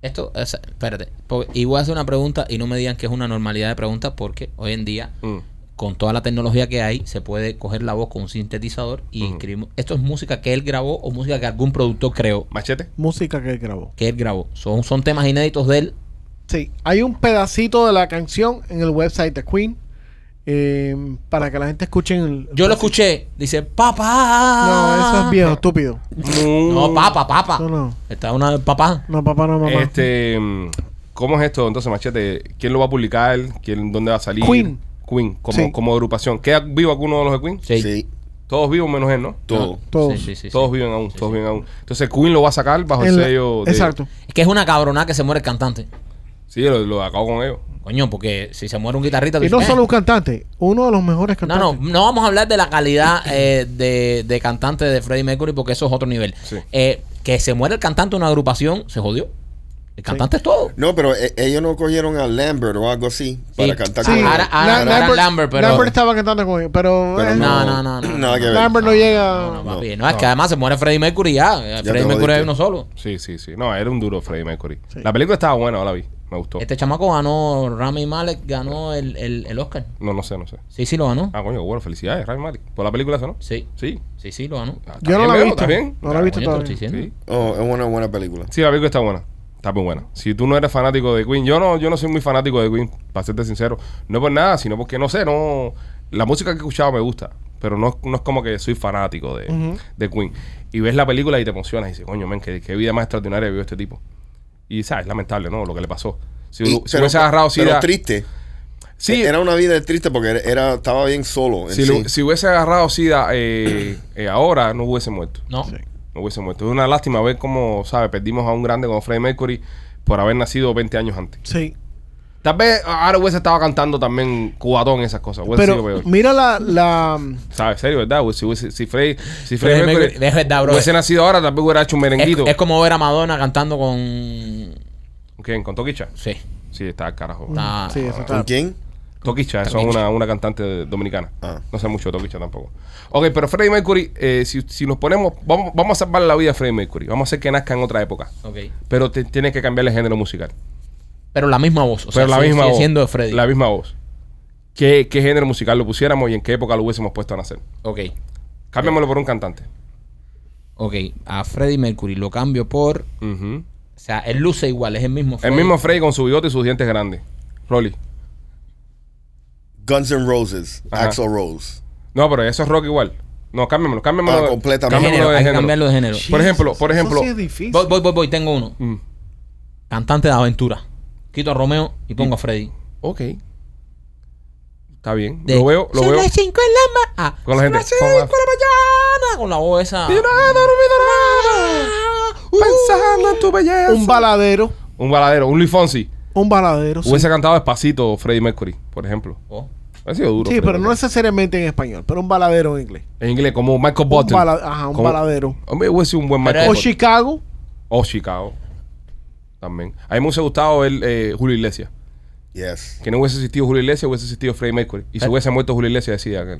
Esto, es- espérate. porque- y voy a hacer una pregunta y no me digan que es una normalidad de pregunta porque hoy en día, Mm. Con toda la tecnología que hay, se puede coger la voz con un sintetizador y Ujú. escribimos. ¿Esto es música que él grabó o música que algún productor creó? Machete. Música que él grabó. Que él grabó. Son, son temas inéditos de él. Sí, hay un pedacito de la canción en el website de Queen eh, para que la gente escuche. El, Yo lo escuché. Dice, papá. No, eso es viejo, estúpido. No, papa, papa. No, no. Está una papá. No, papá, no, mamá. Este, mm, ¿cómo es esto? Entonces, Machete, ¿quién lo va a publicar? ¿Quién, ¿Dónde va a salir? Queen. Queen, como, Sí. como agrupación. ¿Queda vivo alguno de los de Queen? Sí. Sí. Todos vivos menos él, ¿no? Todo. Todos. Sí, sí, sí, todos sí. viven aún, Sí, todos sí. viven aún. Entonces Queen lo va a sacar bajo el En la- sello de... Exacto. Es que es una cabronada que se muere el cantante. Sí, lo, lo acabo con ellos. Coño, porque si se muere un guitarrista... tú Y no dices, solo "Eh". un cantante, uno de los mejores No, cantantes. no, no vamos a hablar de la calidad eh, de, de cantante de Freddie Mercury porque eso es otro nivel. Sí. Eh, que se muere el cantante de una agrupación, se jodió. El cantante es todo. No, pero eh, ellos no cogieron a Lambert o algo así para cantar Sí, con Ahora- ahora- ahora Lambert, pero- Lambert estaba cantando con él, pero, Pero eh, no, no, no, no. Nada que ver. Lambert no llega. No, no, papi, no, es que además se muere Freddie Mercury ya. Eh, Freddie Mercury es uno solo. Sí, sí, sí. No, era un duro Freddie Mercury. Sí. La película estaba buena, yo la vi. Me gustó. Este chamaco ganó, Rami Malek ganó el, el, el Oscar. No, no sé, no sé. Sí, sí lo ganó. Ah, coño, bueno, felicidades, Rami Malek. Por la película esa, ¿no? Sí, Sí. sí, sí lo ganó. Ah, Yo no la he visto. ¿Está bien? No la he visto todavía. estoy diciendo. Sí. Oh, es una buena película. Sí, la película está buena. Está muy buena. Si tú no eres fanático de Queen, yo no, yo no soy muy fanático de Queen, para serte sincero. No por nada, sino porque no sé, no. La música que he escuchado me gusta, pero no, no es como que soy fanático de, de Queen. Y ves la película y te emocionas y dices, coño, men, qué, qué vida más extraordinaria vivió este tipo. Y sabes, lamentable, ¿no? Lo que le pasó. Si, Y- si pero- hubiese agarrado pero SIDA. triste. Sí, Era una vida triste porque era, era- estaba bien solo. en si, sí. lo- si hubiese agarrado SIDA eh, eh, ahora, no hubiese muerto. No. No hubiese muerto. Es una lástima ver cómo, ¿sabes? Perdimos a un grande como Freddie Mercury por haber nacido 20 años antes. Sí. Tal vez ahora hubiese estado cantando también cubatón esas cosas. Hubiese sido Pero peor. mira la, la ¿Sabes? Serio, ¿verdad? Si, si Freddie, si Mercury Mercury- es verdad, bro. hubiese nacido ahora, tal vez hubiera hecho un merenguito. es como ver a Madonna cantando con. ¿Quién? ¿Con Toquicha? Sí. Sí, está al carajo. Está- Sí, eso ¿Con está. quién? Toquicha, eso es una, una cantante dominicana. Ah. No sé mucho de Toquicha tampoco. Ok, pero Freddie Mercury, eh, si, si nos ponemos, vamos, vamos a salvar la vida de Freddie Mercury. Vamos a hacer que nazca en otra época. Ok. Pero te- tiene que cambiar el género musical. Pero la misma voz. O sea, pero la sigue- misma sigue voz. siendo de Freddie. La misma voz. ¿Qué, ¿Qué género musical lo pusiéramos y en qué época lo hubiésemos puesto a nacer? Ok. Cámbiamelo por un cantante. Ok. A Freddie Mercury lo cambio por. Ujú. O sea, él luce igual, es el mismo El Freddie. mismo Freddie con su bigote y sus dientes grandes. Rolly. Guns N' Roses. Ajá. Axl Rose. No, pero eso es rock igual. No, cámbiamelo, cámbiamelo. Ah, completamente. Género, de hay que género. cambiarlo de género. Por ejemplo, por Eso ejemplo. sí es difícil. Voy, voy, voy, voy, tengo uno. Mm, Cantante de aventura. Quito a Romeo y pongo a Freddy. ok. Está bien. De- lo veo, lo Son veo. las en la ma- ah, Con la gente. las cinco Con de la- la mañana. Con la voz esa. Y no he dormido nada, Pensando en tu belleza. Un baladero. Un baladero, un Luis Fonsi. Un baladero. sí. Hubiese cantado despacito Freddie Mercury, por ejemplo. Oh. Ha sido duro. Sí, pero no necesariamente en español, pero un baladero en inglés. En inglés, como Michael Un, Button. bala- ajá, un Como- baladero. Hombre, hubiese sido un buen Michael O Button. Chicago. O Chicago. También. A mí me hubiese gustado ver eh, Julio Iglesias. Yes. Que no hubiese existido Julio Iglesias, hubiese existido Freddie Mercury. Y si hubiese muerto Julio Iglesias, decía que.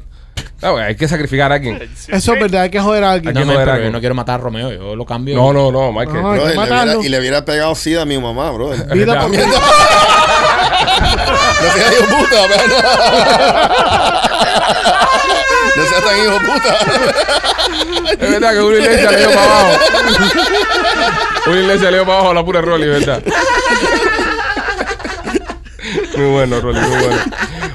No, hay que sacrificar a alguien. Eso es verdad, hay que joder a alguien. No, que me- joder a pero alguien. yo no quiero matar a Romeo, yo lo cambio. No, no, no, Michael. No, Bro, y, le hubiera, matarlo. y le hubiera pegado sida a mi mamá, bro. No Vida por- seas hijo puta. No seas tan hijo puta. Es verdad que Julio Iglesias le dio para abajo. Julio Iglesias le dio para abajo a la pura Rolly, ¿verdad? Muy bueno, Rolly, muy bueno.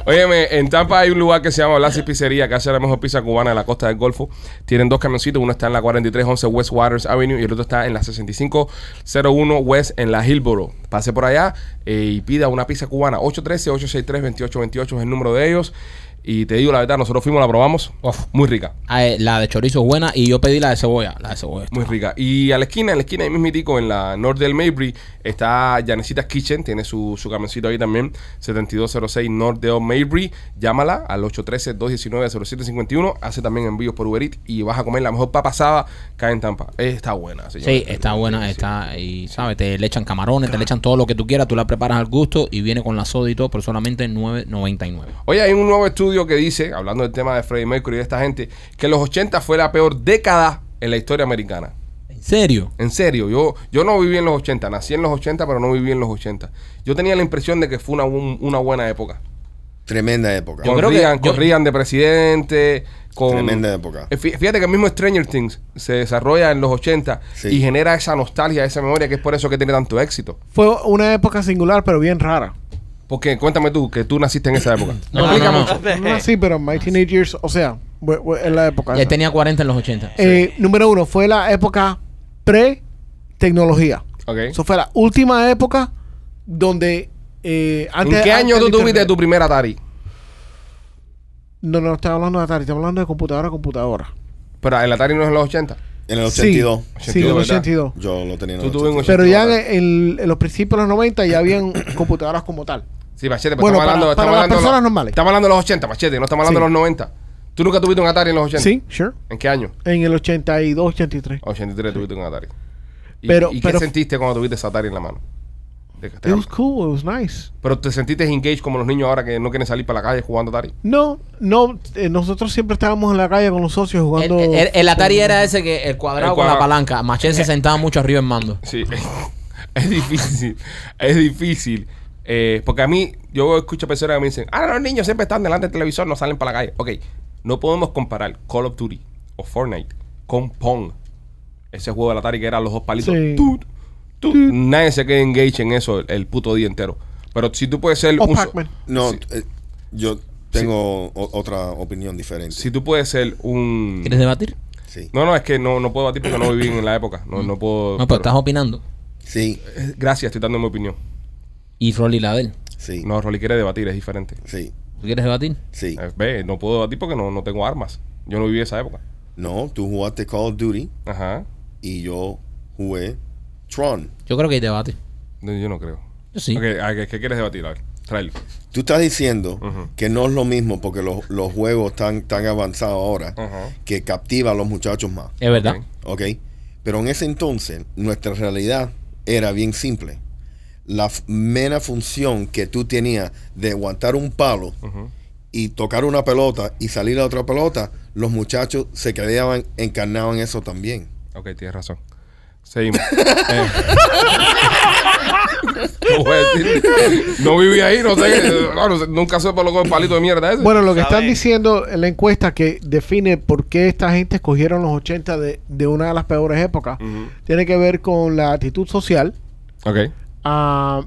Óyeme, en Tampa hay un lugar que se llama Lassie Pizzería, que hace la mejor pizza cubana de la costa del Golfo. Tienen dos camioncitos, uno está en la 4311 West Waters Avenue y el otro está en la 6501 West en la Hillboro. Pase por allá eh, y pida una pizza cubana. 813-863-2828 es el número de ellos. Y te digo la verdad, nosotros fuimos, la probamos. Uf. Muy rica. Ah, eh, la de chorizo es buena y yo pedí la de cebolla. La de cebolla. está- Muy rica. Y a la esquina, en la esquina ahí mismitico, en la North del Mabry, está Janecita's Kitchen. Tiene su, su camioncito ahí también. 7206 North del Mabry. Llámala al 813-219-0751. Hace también envíos por Uber Eats. Y vas a comer la mejor papa asada que hay en Tampa. Está buena, señor. Sí, está buena, está y sabes, te le echan camarones, te le echan todo lo que tú quieras, tú la preparas al gusto y viene con la soda y todo por solamente 9.99. Oye, hay un nuevo estudio que dice, hablando del tema de Freddie Mercury y de esta gente, que los 80 fue la peor década en la historia americana. ¿En serio? En serio, yo, yo no viví en los 80, nací en los 80, pero no viví en los 80. Yo tenía la impresión de que fue una, un- una buena época. Tremenda época. Yo creo que- corrían, yo- corrían de presidente. Con, Tremenda época. Eh, fí- Fíjate que el mismo Stranger Things se desarrolla en los 80 Sí. y genera esa nostalgia, esa memoria, que es por eso que tiene tanto éxito. Fue una época singular, pero bien rara. Porque cuéntame tú, que tú naciste en esa época. No, no, no, no. No así, pero My Teenage Years, o sea, en la época. Esa. tenía 40 en los 80. Eh, Número uno, fue la época pre-tecnología. Ok. Eso fue la última época donde eh, antes... ¿En qué antes año tú tuviste tu primer Atari? No, no, estaba hablando de Atari, estaba hablando de computadora a computadora. Pero el Atari no es en los 80. En el Sí. 82. Sí, en el 82, 82. Yo lo tenía en Tú el tuve un 82. Pero ya en, 82. en- los principios de los 90 ya habían computadoras como tal. Sí, Machete, pero Bueno, estamos para- hablando, para estamos las hablando de los- personas normales. Estamos hablando de los 80, Machete, no estamos hablando Sí. de los 90. ¿Tú nunca tuviste un Atari en los 80? Sí, sure. ¿En qué año? En el 82, 83. 83 tuviste un Atari. ¿Y, Pero- ¿y pero- qué sentiste cuando tuviste ese Atari en la mano? Te- It was cool, it was nice. pero te sentiste engaged como los niños ahora que no quieren salir para la calle jugando Atari. No, no, eh, nosotros siempre estábamos en la calle con los socios jugando. el- el Atari era ese que el cuadrado El con la palanca. Machete se sentaba mucho arriba en mando. Sí, es difícil, es difícil. eh, porque a mí, yo escucho personas que me dicen, ah, los niños siempre están delante del televisor, no salen para la calle. Ok, no podemos comparar Call of Duty o Fortnite con Pong. Ese juego del Atari que eran los dos palitos. Sí. Tut. Nadie se queda engaged en eso el, el puto día entero. Pero si tú puedes ser O un... Pac-Man. No, Sí. eh, yo tengo o- otra opinión diferente. Si tú puedes ser un... ¿Quieres debatir? Sí. No, no, es que no, no puedo batir porque no viví en la época. No, no puedo... No, pero pero- estás opinando. Sí, eh, Gracias, estoy dando mi opinión. Y Rolly la de él. sí, No, Rolly quiere debatir, es diferente. sí, ¿Tú quieres debatir? sí. Eh, Ve, no puedo debatir porque no, no tengo armas. Yo no viví esa época. No, tú jugaste Call of Duty Ajá. y yo jugué Tron. Yo creo que hay debate. No, yo no creo. Yo sí. Ok, ¿a ¿qué, qué quieres debatir? A ver, tráelo. Tú estás diciendo que no es lo mismo porque los, los juegos están tan avanzados ahora que captiva a los muchachos más. Es verdad. Ok. ¿Ok? Pero en ese entonces, nuestra realidad era bien simple. La mera función que tú tenías de aguantar un palo y tocar una pelota y salir a otra pelota, los muchachos se quedaban encarnados en eso también. Ok, tienes razón. Seguimos. Eh. no, voy a decir- no viví ahí, no sé. claro, nunca supe lo que el palito de mierda ese. Bueno, lo que ¿Sabe? están diciendo en la encuesta que define por qué esta gente escogieron los 80 de, de una de las peores épocas, Ujú. tiene que ver con la actitud social, Ok. ah,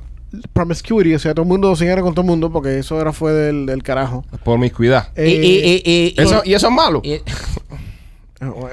promiscuity, o sea, todo el mundo se con todo el mundo, porque eso era fue del, del carajo. Por mis cuidados. Eh, y, y, y, y- Eso, ¿Y eso es malo? y-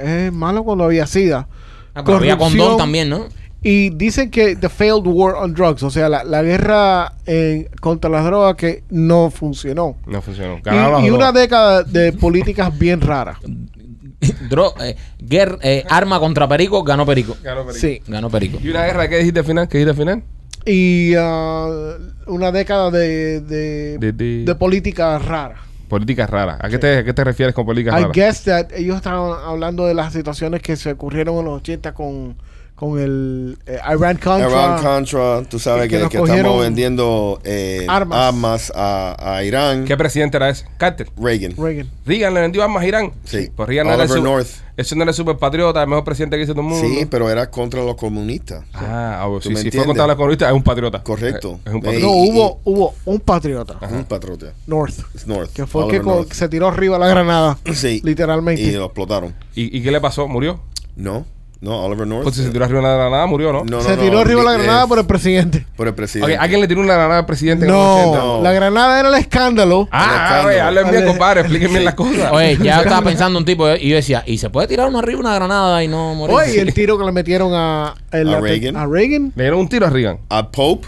es malo cuando había sida. Ah, pero había condón también, ¿no? Y dicen que the failed war on drugs, o sea, la, la guerra eh, contra las drogas que no funcionó. No funcionó. Y, una década de políticas bien raras. Dro- eh, eh, arma contra Perico, ganó Perico. Ganó Perico. Sí. Ganó Perico. ¿Y una guerra qué dijiste al final? ¿Qué dijiste al final? Y ah, una década de, de, De- de- de políticas raras. Políticas raras. ¿A qué, te, a qué te refieres con políticas I raras? guess that ellos estaban hablando de las situaciones que se ocurrieron en los 80 con, con el eh, Iran Contra. Iran Contra, tú sabes que estamos vendiendo eh, armas. armas, a, a Irán. ¿Qué presidente era ese? Carter. Reagan. Reagan. Reagan le vendió armas a Irán. Sí. Pues Reagan era el Oliver su- North. Ese no era el super patriota, el mejor presidente que hizo todo el mundo. Sí, pero era contra los comunistas. Ah, ah, ¿Tú sí, si fue contra la comunista, es un patriota. Correcto. Es, es un patriota. No, hubo, hubo un patriota, Un patriota. North, North. que fue el que North. se tiró arriba la granada, Sí. literalmente. Y lo explotaron. ¿Y, y qué le pasó? ¿Murió? No, no, Oliver North. Pues si se tiró arriba una granada, murió, ¿no? No, se no, tiró no, arriba la eh, granada por el presidente. por el presidente. ¿Alguien le tiró una granada al presidente en el No, 80? No. la granada era el escándalo. Ah, escándalo. oye, hablen bien, compadre, explíquenme las cosas. Oye, ya estaba pensando un tipo y yo decía, ¿y se puede tirar uno arriba una granada y no morir? Oye, el tiro que le metieron a, el A Reagan. a Reagan. Le dieron un tiro a Reagan. A Pope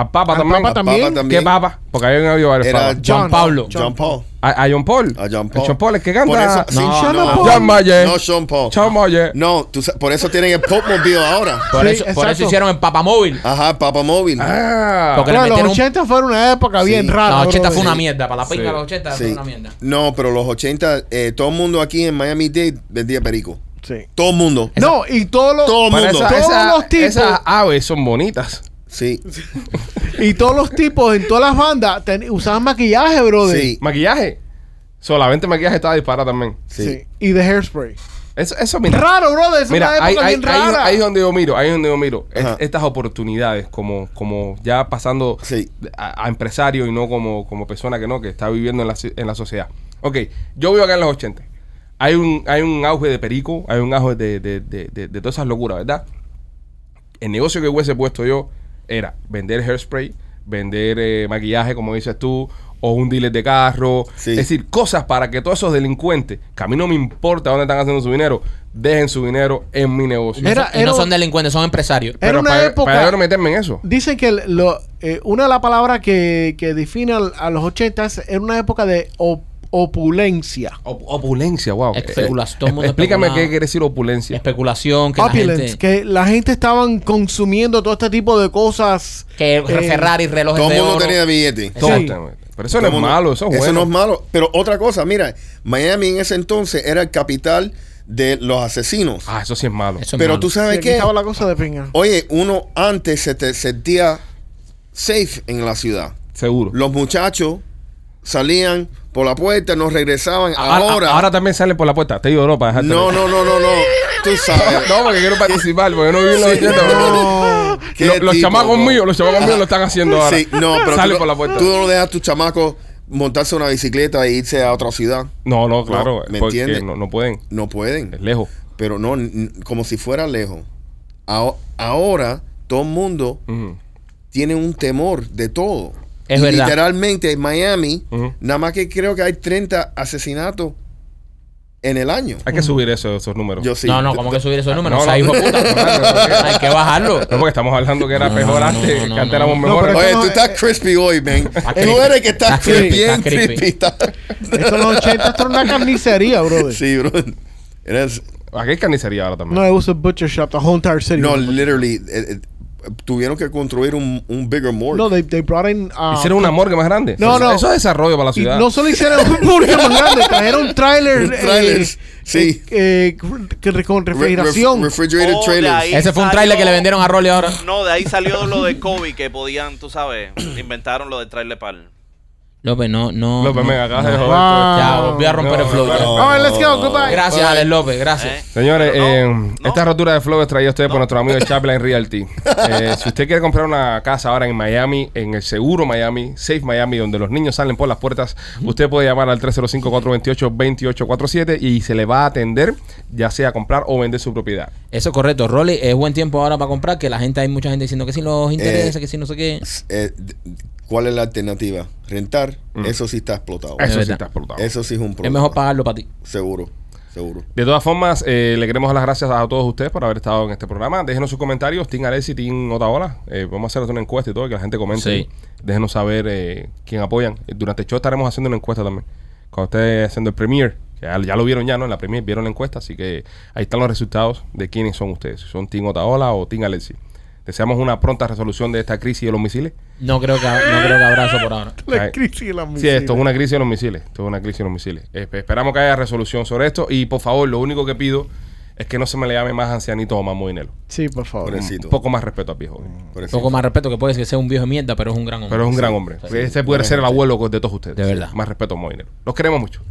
A Papa Al también. Papa también. Papa también. ¿Qué Papa? Porque ahí había varios era papas. John Pablo. John Paul. A, a John Paul. A John Paul. John Paul es que canta. Por eso, sí, No, Sean no. Paul. John Mayer. No, Sean Paul. Chao, Moye. No, tú por eso tienen el Pope Mobile ahora. Por, Sí, eso, por eso hicieron el papamóvil. Ajá, Papa Móvil. Ah. Porque Bueno, los metieron un- 80 fueron una época bien Sí. rara. Los 80 brother. fue una mierda. Para la pinga Sí. de los 80 fue Sí. una mierda. No, pero los 80, eh, todo el mundo aquí en Miami Dade vendía perico. Sí. Todo el mundo. No, y todos los, Todo el mundo. esa- Todos esa- los tipos. Esas aves son bonitas. Sí, y todos los tipos en todas las bandas ten- usaban maquillaje, brother. sí, Maquillaje. Solamente maquillaje estaba disparado también. sí. Sí. Y de hairspray. Eso, eso mira. Raro, brother. Es Mira, una ahí, época ahí, bien ahí- rara. ahí es donde yo miro, ahí es donde yo miro es- estas oportunidades como, como ya pasando Sí. a, a empresario y no como, como persona que no, que está viviendo en la, en la sociedad. Ok, yo vivo acá en los 80. Hay un, hay un auge de perico, hay un auge de, de, de, de- de todas esas locuras, ¿verdad? El negocio que hubiese puesto yo era vender hairspray, vender eh, maquillaje, como dices tú, o un dealer de carro. Sí. Es decir, cosas para que todos esos delincuentes, que a mí no me importa dónde están haciendo su dinero, dejen su dinero en mi negocio. Era- y no son delincuentes, son empresarios. Era Pero una para, época- para yo no meterme en eso. Dicen que lo, eh, una de las palabras que, que define a los 80 era una época de op- opulencia. Op- opulencia, wow. Especulación, mundo explícame qué quiere decir opulencia. Especulación, que la gente... que la gente estaban consumiendo todo este tipo de cosas. Que eh, Ferrari, relojes Todo el de mundo oro. tenía billete. Sí. está- Pero eso no es malo, eso es bueno. Eso no es malo. Pero otra cosa, mira, Miami en ese entonces era el capital de los asesinos. Ah, eso sí es malo. Eso es pero malo. tú sí, sabes aquí qué? estaba la cosa de pinga. Oye, uno antes se te sentía safe en la ciudad. Seguro. Los muchachos salían por la puerta, no regresaban. Ahora, Ahora, ahora también salen por la puerta. Te digo no para dejarte. no, no, no, no, no. Tú sabes. No, porque quiero participar, porque no viví en los 80. No. ¿Qué Lo- los tipo, chamacos míos, los chamacos míos lo están haciendo ahora. Sí, no, pero Salen tú, por la puerta. tú no dejas a tus chamacos montarse una bicicleta e irse a otra ciudad. No, no, claro. ¿me entiendes? no, no pueden. No pueden. Es lejos. Pero no, como si fuera lejos. Aho- Ahora todo el mundo tiene un temor de todo. Es Y verdad. Literalmente en Miami, nada más que creo que hay 30 asesinatos en el año. Hay que subir eso, esos números. Yo sí. No, no, como que subir esos números. No, o sea, no. hijo de puta. Hay que bajarlo. No, porque estamos hablando que era No, mejor no, antes, no, no, que antes éramos No, mejores. Oye, no, tú estás crispy hoy, man. Tú creepy. eres que estás Está creepy, bien. Está- Esto en los 80 esto era una carnicería, brother. Sí, bro. Eres, Aquí hay carnicería ahora también. No, it was a butcher shop, the whole entire city. no, literally, eh, eh, tuvieron que construir un, un bigger morgue. No, they, they brought in... uh, Hicieron una morgue más grande. No, Eso- no. Eso es desarrollo para la Y ciudad. no solo hicieron un burger más grande, trajeron un trailer. Un trailers, sí. eh, que- con Re- refrigeración. ref- refrigerated Oh, de trailers. Ese fue un salió- trailer que le vendieron a Rolly ahora. No, de ahí salió lo de Kobe que podían, tú sabes, inventaron lo del trailer para López, no, no. López, no, no. de joder. Wow. Ya, volví a romper No, el flow. no, no. Let's go. Goodbye. Gracias, Alex López, gracias. ¿Eh? Señores, eh, no, no. esta rotura de flow es traída a ustedes por nuestro amigo de Chaplin Realty. Eh, si usted quiere comprar una casa ahora en Miami, en el seguro Miami, Safe Miami, donde los niños salen por las puertas, usted puede llamar al 305-428-2847 y se le va a atender, ya sea comprar o vender su propiedad. Eso es correcto. Rolly, es buen tiempo ahora para comprar, que la gente, hay mucha gente diciendo que si los intereses, Eh, que si no sé qué. ¿Cuál es la alternativa? Rentar, Mm. eso sí está explotado. Eso sí está explotado. Eso sí es un problema. Es mejor pagarlo para ti. Seguro, seguro. De todas formas, eh, le queremos dar las gracias a todos ustedes por haber estado en este programa. Déjenos sus comentarios, Team Alessi, Team Otaola. Eh, vamos a hacer una encuesta y todo, que la gente comente. Sí. Déjenos saber eh, quién apoyan. Eh, Durante el show estaremos haciendo una encuesta también. Cuando esté haciendo el premiere, que ya, ya lo vieron ya, ¿no? En la premiere vieron la encuesta, así que ahí están los resultados de quiénes son ustedes. Si son Team Otaola o Team Alessi. Deseamos una pronta resolución de esta crisis de los misiles. No creo que, no creo que habrá eso por ahora. La crisis de Sí, misiles. esto es una crisis de los misiles. Esto es una crisis de los misiles. Eh, esperamos que haya resolución sobre esto. Y por favor, lo único que pido es que no se me le llame más ancianito o mamá dinero. Sí, por favor. Pobrecito. Un poco más respeto al viejo. Por Un eso. poco más respeto que puede que sea un viejo de mierda, pero es un gran hombre. Pero es un gran hombre. Sí. Este puede ser el abuelo de todos ustedes. De verdad. Más respeto a mamá dinero. Los queremos mucho.